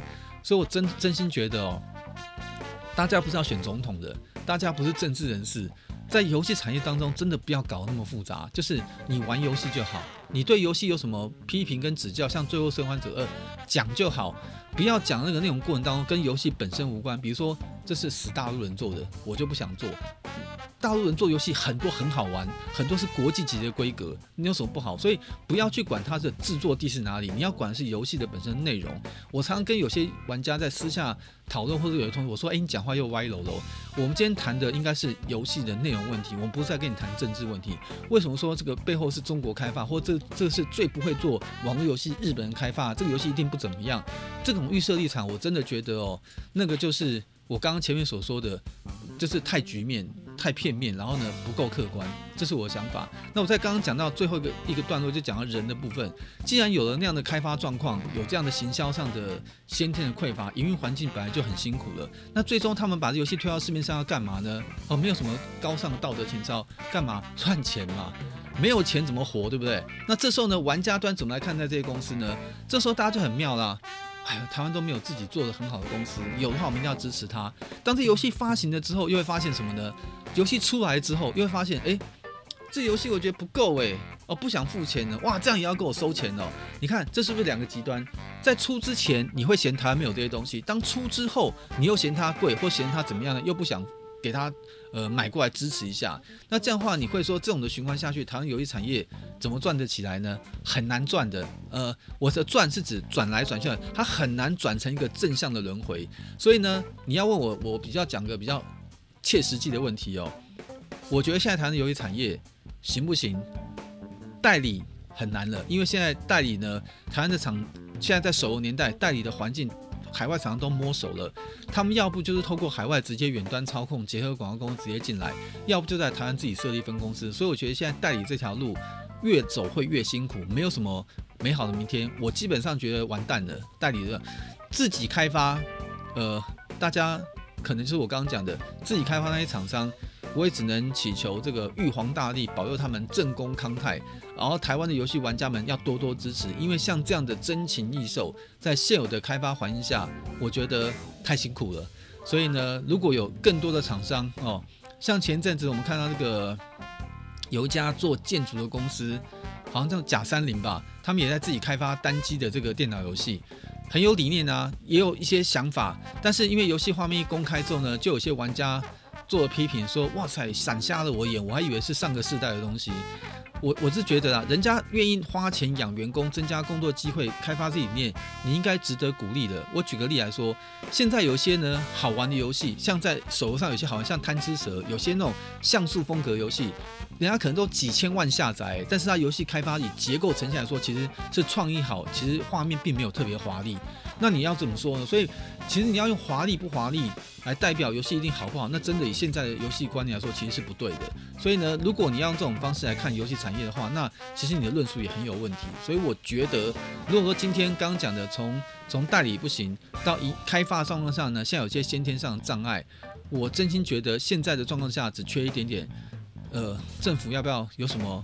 所以我真真心觉得哦，大家不是要选总统的，大家不是政治人士。在游戏产业当中，真的不要搞那么复杂，就是你玩游戏就好。你对游戏有什么批评跟指教，像《最后生还者二》讲就好，不要讲那个内容过程当中跟游戏本身无关。比如说，这是死大陆人做的，我就不想做。大陆人做游戏很多很好玩，很多是国际级的规格，你有什么不好？所以不要去管它的制作地是哪里，你要管的是游戏的本身内容。我常常跟有些玩家在私下讨论，或者有些同学我说：“哎，你讲话又歪楼喽。”我们今天谈的应该是游戏的内容问题，我们不是在跟你谈政治问题。为什么说这个背后是中国开发，或这这个是最不会做网络游戏日本人开发？这个游戏一定不怎么样。这种预设立场，我真的觉得哦，那个就是。我刚刚前面所说的，就是太局面、太片面，然后呢不够客观，这是我的想法。那我在刚刚讲到最后一个一个段落，就讲到人的部分。既然有了那样的开发状况，有这样的行销上的先天的匮乏，营运环境本来就很辛苦了。那最终他们把这游戏推到市面上要干嘛呢？哦，没有什么高尚的道德情操，干嘛赚钱嘛？没有钱怎么活，对不对？那这时候呢，玩家端怎么来看待这些公司呢？这时候大家就很妙啦。哎呀，台湾都没有自己做的很好的公司，有的话我们一定要支持他。当这游戏发行了之后，又会发现什么呢？游戏出来之后，又会发现，哎，这游戏我觉得不够哎，哦，不想付钱了，哇，这样也要给我收钱哦。你看，这是不是两个极端？在出之前，你会嫌台湾没有这些东西；当出之后，你又嫌它贵，或嫌它怎么样呢？又不想。给他呃买过来支持一下，那这样的话你会说这种的循环下去，台湾游戏产业怎么赚得起来呢？很难赚的。呃，我的赚是指转来转去，它很难转成一个正向的轮回。所以呢，你要问我，我比较讲个比较切实际的问题哦。我觉得现在台湾的游戏产业行不行？代理很难了，因为现在代理呢，台湾的厂现在在手游年代，代理的环境。海外厂商都摸熟了，他们要不就是透过海外直接远端操控，结合广告公司直接进来，要不就在台湾自己设立分公司。所以我觉得现在代理这条路越走会越辛苦，没有什么美好的明天。我基本上觉得完蛋了，代理的自己开发，呃，大家可能就是我刚刚讲的自己开发那些厂商。我也只能祈求这个玉皇大帝保佑他们正宫康泰，然后台湾的游戏玩家们要多多支持，因为像这样的真情异兽，在现有的开发环境下，我觉得太辛苦了。所以呢，如果有更多的厂商哦，像前阵子我们看到这个有一家做建筑的公司，好像叫假三零吧，他们也在自己开发单机的这个电脑游戏，很有理念啊，也有一些想法，但是因为游戏画面一公开之后呢，就有些玩家。做了批评说：“哇塞，闪瞎了我眼，我还以为是上个世代的东西。”我我是觉得啊，人家愿意花钱养员工，增加工作机会，开发这理念，你应该值得鼓励的。我举个例来说，现在有些呢好玩的游戏，像在手游上有些好玩，像贪吃蛇，有些那种像素风格游戏，人家可能都几千万下载，但是它游戏开发以结构呈现来说，其实是创意好，其实画面并没有特别华丽。那你要怎么说呢？所以其实你要用华丽不华丽来代表游戏一定好不好？那真的以现在的游戏观念来说，其实是不对的。所以呢，如果你要用这种方式来看游戏产业的话，那其实你的论述也很有问题。所以我觉得，如果说今天刚讲的从从代理不行到一开发状况上呢，现在有些先天上的障碍，我真心觉得现在的状况下只缺一点点，呃，政府要不要有什么？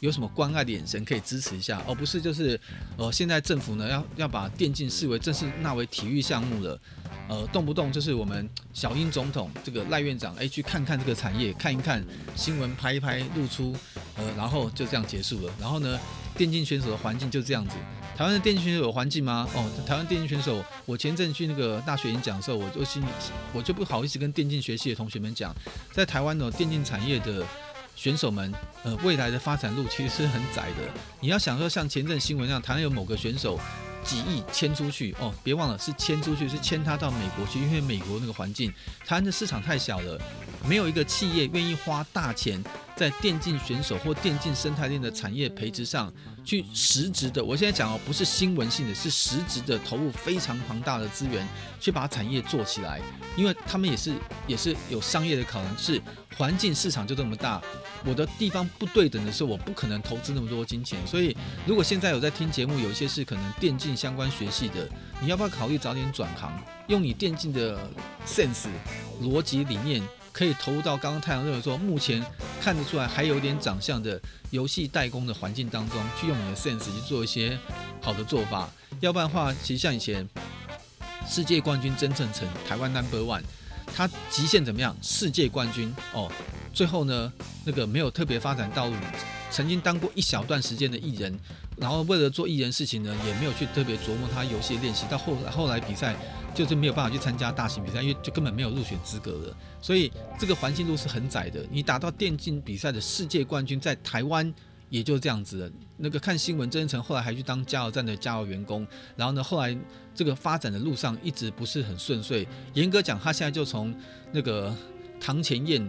有什么关爱的眼神可以支持一下，而不是就是，呃，现在政府呢要要把电竞视为正式纳为体育项目了，呃，动不动就是我们小英总统这个赖院长，哎，去看看这个产业，看一看新闻，拍一拍，露出，呃，然后就这样结束了。然后呢，电竞选手的环境就这样子。台湾的电竞选手有环境吗？哦，台湾电竞选手，我前阵去那个大学演讲的时候，我就心里我就不好意思跟电竞学系的同学们讲，在台湾的电竞产业的。选手们，呃，未来的发展路其实是很窄的。你要想说，像前阵新闻那样，台湾有某个选手几亿迁出去，哦，别忘了是迁出去，是迁他到美国去，因为美国那个环境，台湾的市场太小了，没有一个企业愿意花大钱在电竞选手或电竞生态链的产业培植上去实质的。我现在讲哦，不是新闻性的，是实质的投入非常庞大的资源去把产业做起来，因为他们也是也是有商业的考量，是。环境市场就这么大，我的地方不对等的时候，我不可能投资那么多金钱。所以，如果现在有在听节目，有一些是可能电竞相关学系的，你要不要考虑早点转行，用你电竞的 sense 逻辑理念，可以投入到刚刚太阳认为说目前看得出来还有点长相的游戏代工的环境当中，去用你的 sense 去做一些好的做法。要不然的话，其实像以前世界冠军曾正成，台湾 number one。他极限怎么样？世界冠军哦，最后呢，那个没有特别发展道路，曾经当过一小段时间的艺人，然后为了做艺人事情呢，也没有去特别琢磨他游戏练习，到后来后来比赛就是没有办法去参加大型比赛，因为就根本没有入选资格了。所以这个环境路是很窄的。你打到电竞比赛的世界冠军，在台湾。也就这样子了。那个看新闻，曾成后来还去当加油站的加油员工。然后呢，后来这个发展的路上一直不是很顺遂。严格讲，他现在就从那个堂前燕、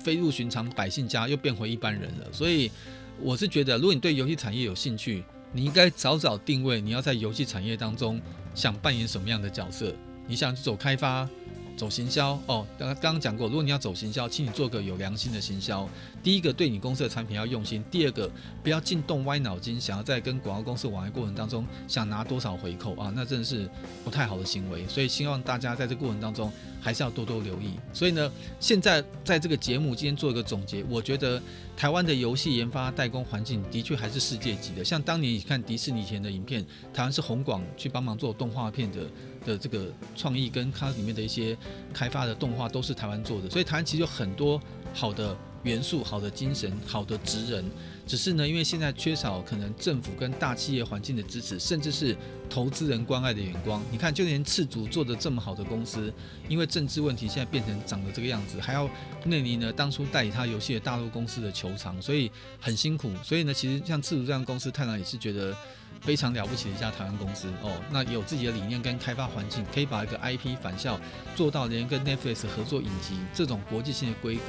飞入寻常百姓家，又变回一般人了。所以我是觉得，如果你对游戏产业有兴趣，你应该早早定位，你要在游戏产业当中想扮演什么样的角色？你想走开发？走行销哦，刚刚讲过，如果你要走行销，请你做个有良心的行销。第一个，对你公司的产品要用心；第二个，不要尽动歪脑筋，想要在跟广告公司往来过程当中想拿多少回扣啊，那真的是不太好的行为。所以希望大家在这过程当中还是要多多留意。所以呢，现在在这个节目今天做一个总结，我觉得台湾的游戏研发代工环境的确还是世界级的。像当年你看迪士尼以前的影片，台湾是红广去帮忙做动画片的。的这个创意跟它里面的一些开发的动画都是台湾做的，所以台湾其实有很多好的元素、好的精神、好的职人，只是呢，因为现在缺少可能政府跟大企业环境的支持，甚至是投资人关爱的眼光。你看，就连赤足做的这么好的公司，因为政治问题，现在变成长得这个样子，还要内里呢当初代理他游戏的大陆公司的球场，所以很辛苦。所以呢，其实像赤足这样公司，太郎也是觉得。非常了不起的一家台湾公司哦，那有自己的理念跟开发环境，可以把一个 IP 返校做到连跟 Netflix 合作影集这种国际性的规格。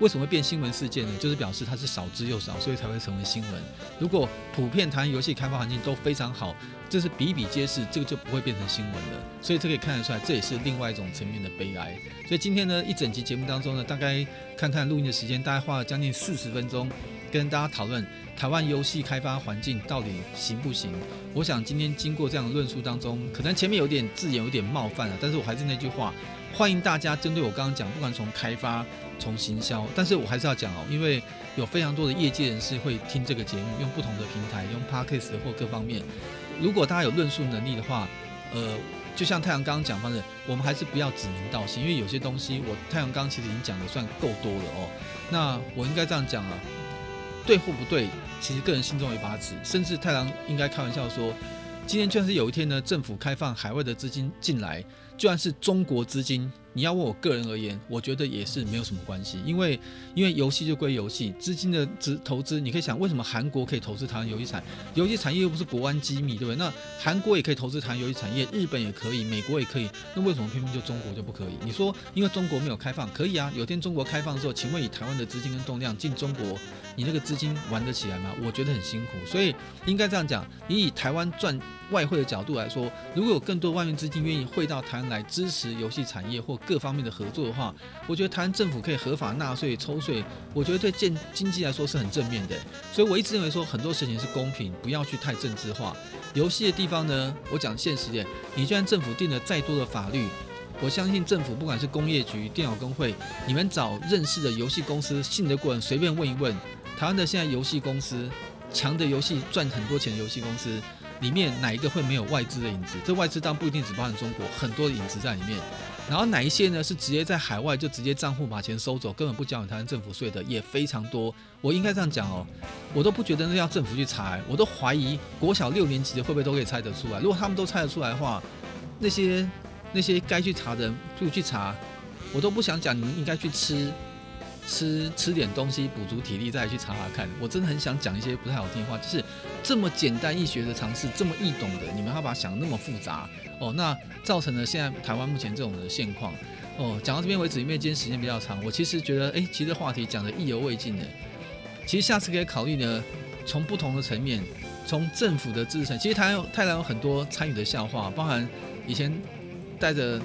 为什么会变新闻事件呢？就是表示它是少之又少，所以才会成为新闻。如果普遍台湾游戏开发环境都非常好，这是比比皆是，这个就不会变成新闻了。所以这可以看得出来，这也是另外一种层面的悲哀。所以今天呢，一整集节目当中呢，大概看看录音的时间，大概花了将近四十分钟。跟大家讨论台湾游戏开发环境到底行不行？我想今天经过这样的论述当中，可能前面有点字眼有点冒犯了，但是我还是那句话，欢迎大家针对我刚刚讲，不管从开发、从行销，但是我还是要讲哦，因为有非常多的业界人士会听这个节目，用不同的平台，用 Podcast 或各方面。如果大家有论述能力的话，呃，就像太阳刚刚讲方的，我们还是不要指名道姓，因为有些东西我太阳刚刚其实已经讲的算够多了哦。那我应该这样讲啊。对或不对，其实个人心中有一把尺。甚至太郎应该开玩笑说，今天就算是有一天呢，政府开放海外的资金进来，就算是中国资金。你要问我个人而言，我觉得也是没有什么关系，因为因为游戏就归游戏，资金的资投资，你可以想为什么韩国可以投资台湾游戏产游戏产业又不是国安机密，对不对？那韩国也可以投资台湾游戏产业，日本也可以，美国也可以，那为什么偏偏就中国就不可以？你说因为中国没有开放，可以啊，有天中国开放的时候，请问以台湾的资金跟动量进中国，你那个资金玩得起来吗？我觉得很辛苦，所以应该这样讲，你以台湾赚外汇的角度来说，如果有更多外面资金愿意汇到台湾来支持游戏产业或各方面的合作的话，我觉得台湾政府可以合法纳税抽税，我觉得对建经济来说是很正面的。所以我一直认为说很多事情是公平，不要去太政治化。游戏的地方呢，我讲现实点，你就算政府定了再多的法律，我相信政府不管是工业局、电脑工会，你们找认识的游戏公司、信得过人，随便问一问，台湾的现在游戏公司强的游戏赚很多钱的游戏公司。里面哪一个会没有外资的影子？这外资当然不一定只包含中国，很多的影子在里面。然后哪一些呢？是直接在海外就直接账户把钱收走，根本不交给台湾政府税的也非常多。我应该这样讲哦，我都不觉得那要政府去查，我都怀疑国小六年级的会不会都可以猜得出来。如果他们都猜得出来的话，那些那些该去查的人就去查，我都不想讲，你们应该去吃。吃吃点东西补足体力，再去查查看。我真的很想讲一些不太好听的话，就是这么简单易学的常识，这么易懂的，你们要把想得那么复杂哦，那造成了现在台湾目前这种的现况哦。讲到这边为止，因为今天时间比较长，我其实觉得，哎，其实话题讲得意犹未尽呢。其实下次可以考虑呢，从不同的层面，从政府的支撑，其实台湾有台湾有很多参与的笑话，包含以前带着。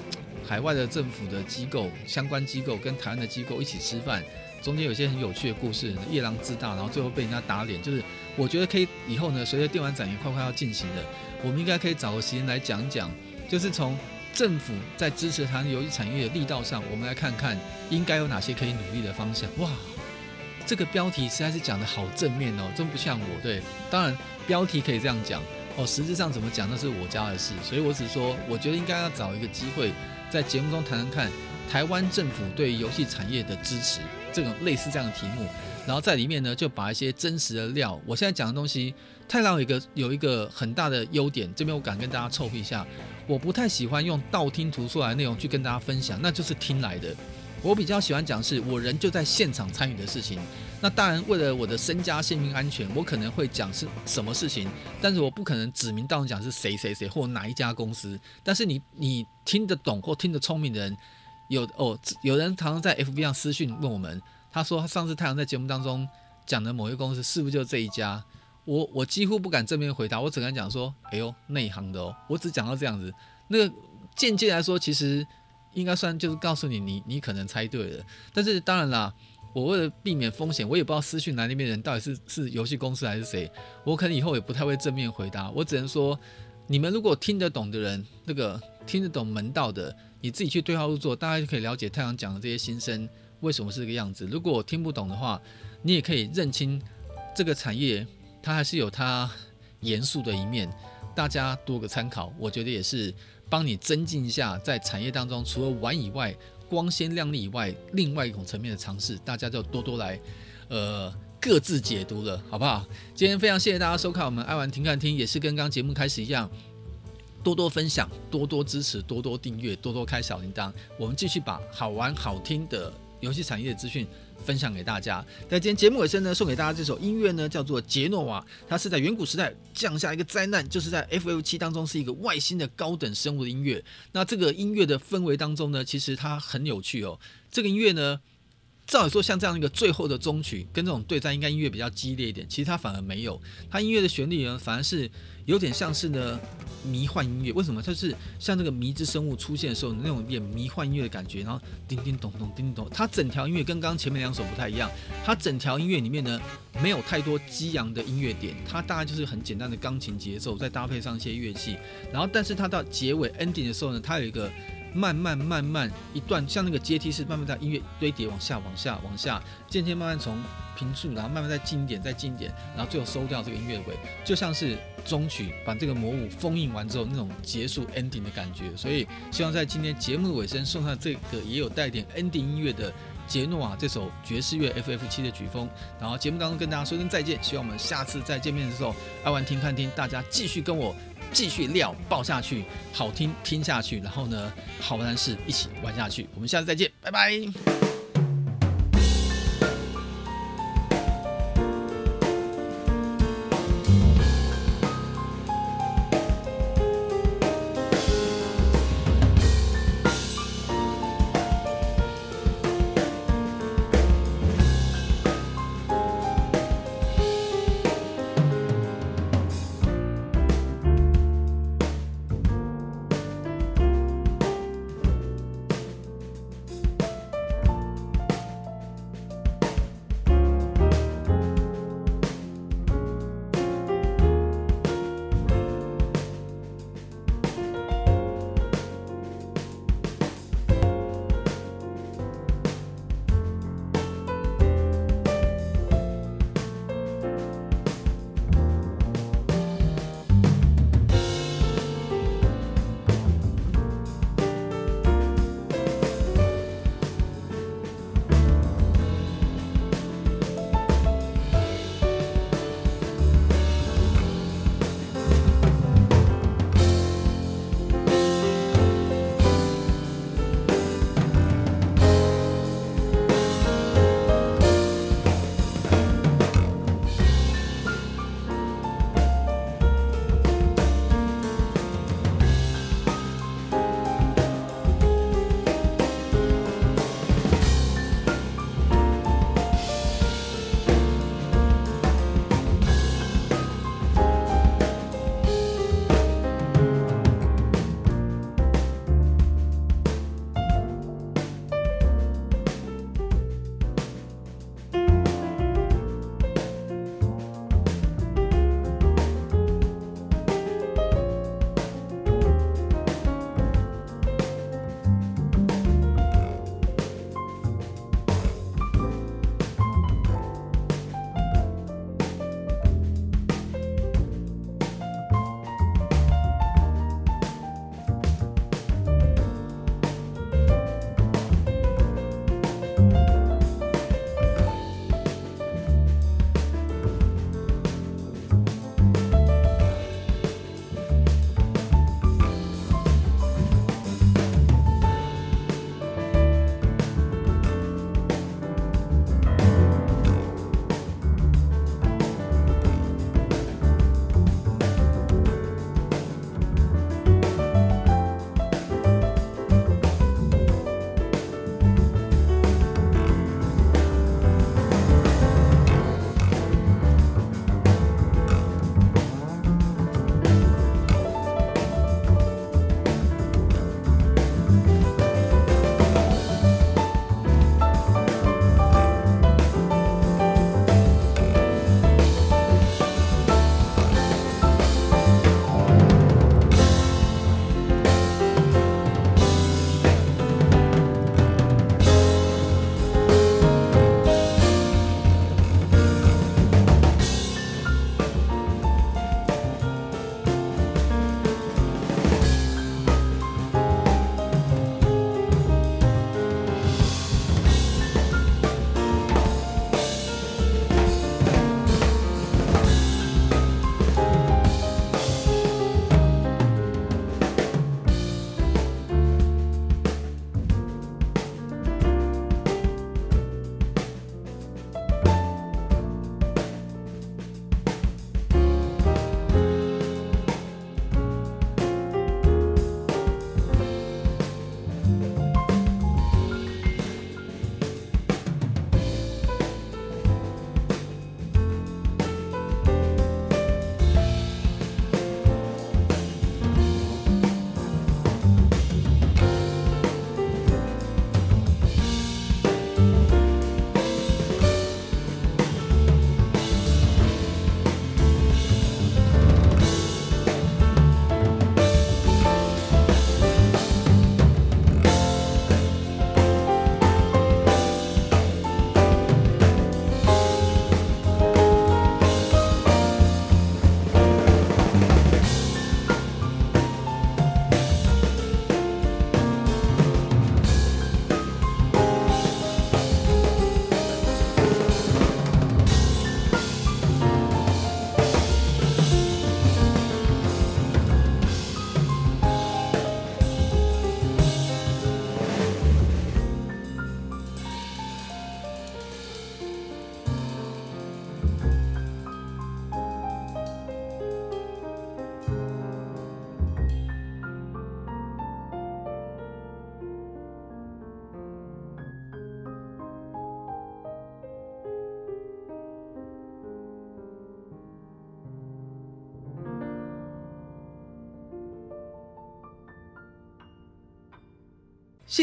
海外的政府的机构、相关机构跟台湾的机构一起吃饭，中间有些很有趣的故事，夜郎自大，然后最后被人家打脸。就是我觉得可以以后呢，随着电玩展也快快要进行了，我们应该可以找个时间来讲讲，就是从政府在支持台湾游戏产业的力道上，我们来看看应该有哪些可以努力的方向。哇，这个标题实在是讲得好正面哦，真不像我。对，当然标题可以这样讲哦，实质上怎么讲那是我家的事，所以我只说，我觉得应该要找一个机会。在节目中谈谈看，台湾政府对游戏产业的支持，这种类似这样的题目，然后在里面呢就把一些真实的料，我现在讲的东西，太郎有一个有一个很大的优点，这边我敢跟大家臭屁一下，我不太喜欢用道听途说来的内容去跟大家分享，那就是听来的。我比较喜欢讲是我人就在现场参与的事情。那当然，为了我的身家性命安全，我可能会讲是什么事情，但是我不可能指名道姓讲是谁谁谁或哪一家公司。但是你你听得懂或听得聪明的人，有哦，有人常常在 FB 上私讯问我们，他说他上次太阳在节目当中讲的某一个公司是不是就这一家？我我几乎不敢正面回答，我只敢讲说，哎呦，内行的哦，我只讲到这样子。那个间接来说，其实。应该算就是告诉你，你你可能猜对了，但是当然啦，我为了避免风险，我也不知道私讯来那边人到底是是游戏公司还是谁，我可能以后也不太会正面回答，我只能说，你们如果听得懂的人，那个听得懂门道的，你自己去对号入座，大家就可以了解太阳讲的这些心声为什么是这个样子。如果我听不懂的话，你也可以认清这个产业它还是有它严肃的一面，大家多个参考，我觉得也是。帮你增进一下在产业当中，除了玩以外，光鲜亮丽以外，另外一种层面的尝试，大家就多多来，呃，各自解读了，好不好？今天非常谢谢大家收看我们爱玩停看听，也是跟刚节目开始一样，多多分享，多多支持，多多订阅，多多开小铃铛，我们继续把好玩好听的游戏产业资讯。分享给大家，在今天节目尾声呢，送给大家这首音乐呢，叫做《杰诺瓦》，它是在远古时代降下一个灾难，就是在 FF 七当中是一个外星的高等生物的音乐。那这个音乐的氛围当中呢，其实它很有趣哦。这个音乐呢。照理说，像这样一个最后的终曲，跟这种对战应该音乐比较激烈一点。其实它反而没有，它音乐的旋律呢，反而是有点像是呢迷幻音乐。为什么？它是像这个迷之生物出现的时候那种有点迷幻音乐的感觉，然后叮叮咚咚，叮叮咚。它整条音乐跟刚刚前面两首不太一样，它整条音乐里面呢没有太多激昂的音乐点，它大概就是很简单的钢琴节奏，再搭配上一些乐器。然后，但是它到结尾 ending 的时候呢，它有一个。慢慢慢慢一段，像那个阶梯式，慢慢在音乐堆叠往下、往下、往下，渐渐慢慢从平处，然后慢慢再近一点、再近一点，然后最后收掉这个音乐尾，就像是终曲把这个魔物封印完之后那种结束 ending 的感觉。所以希望在今天节目的尾声送上这个也有带点 ending 音乐的杰诺瓦这首爵士乐 FF 七的曲风。然后节目当中跟大家说声再见，希望我们下次再见面的时候，爱玩听看听，大家继续跟我。继续料爆下去，好听听下去，然后呢，好玩的事一起玩下去。我们下次再见，拜拜。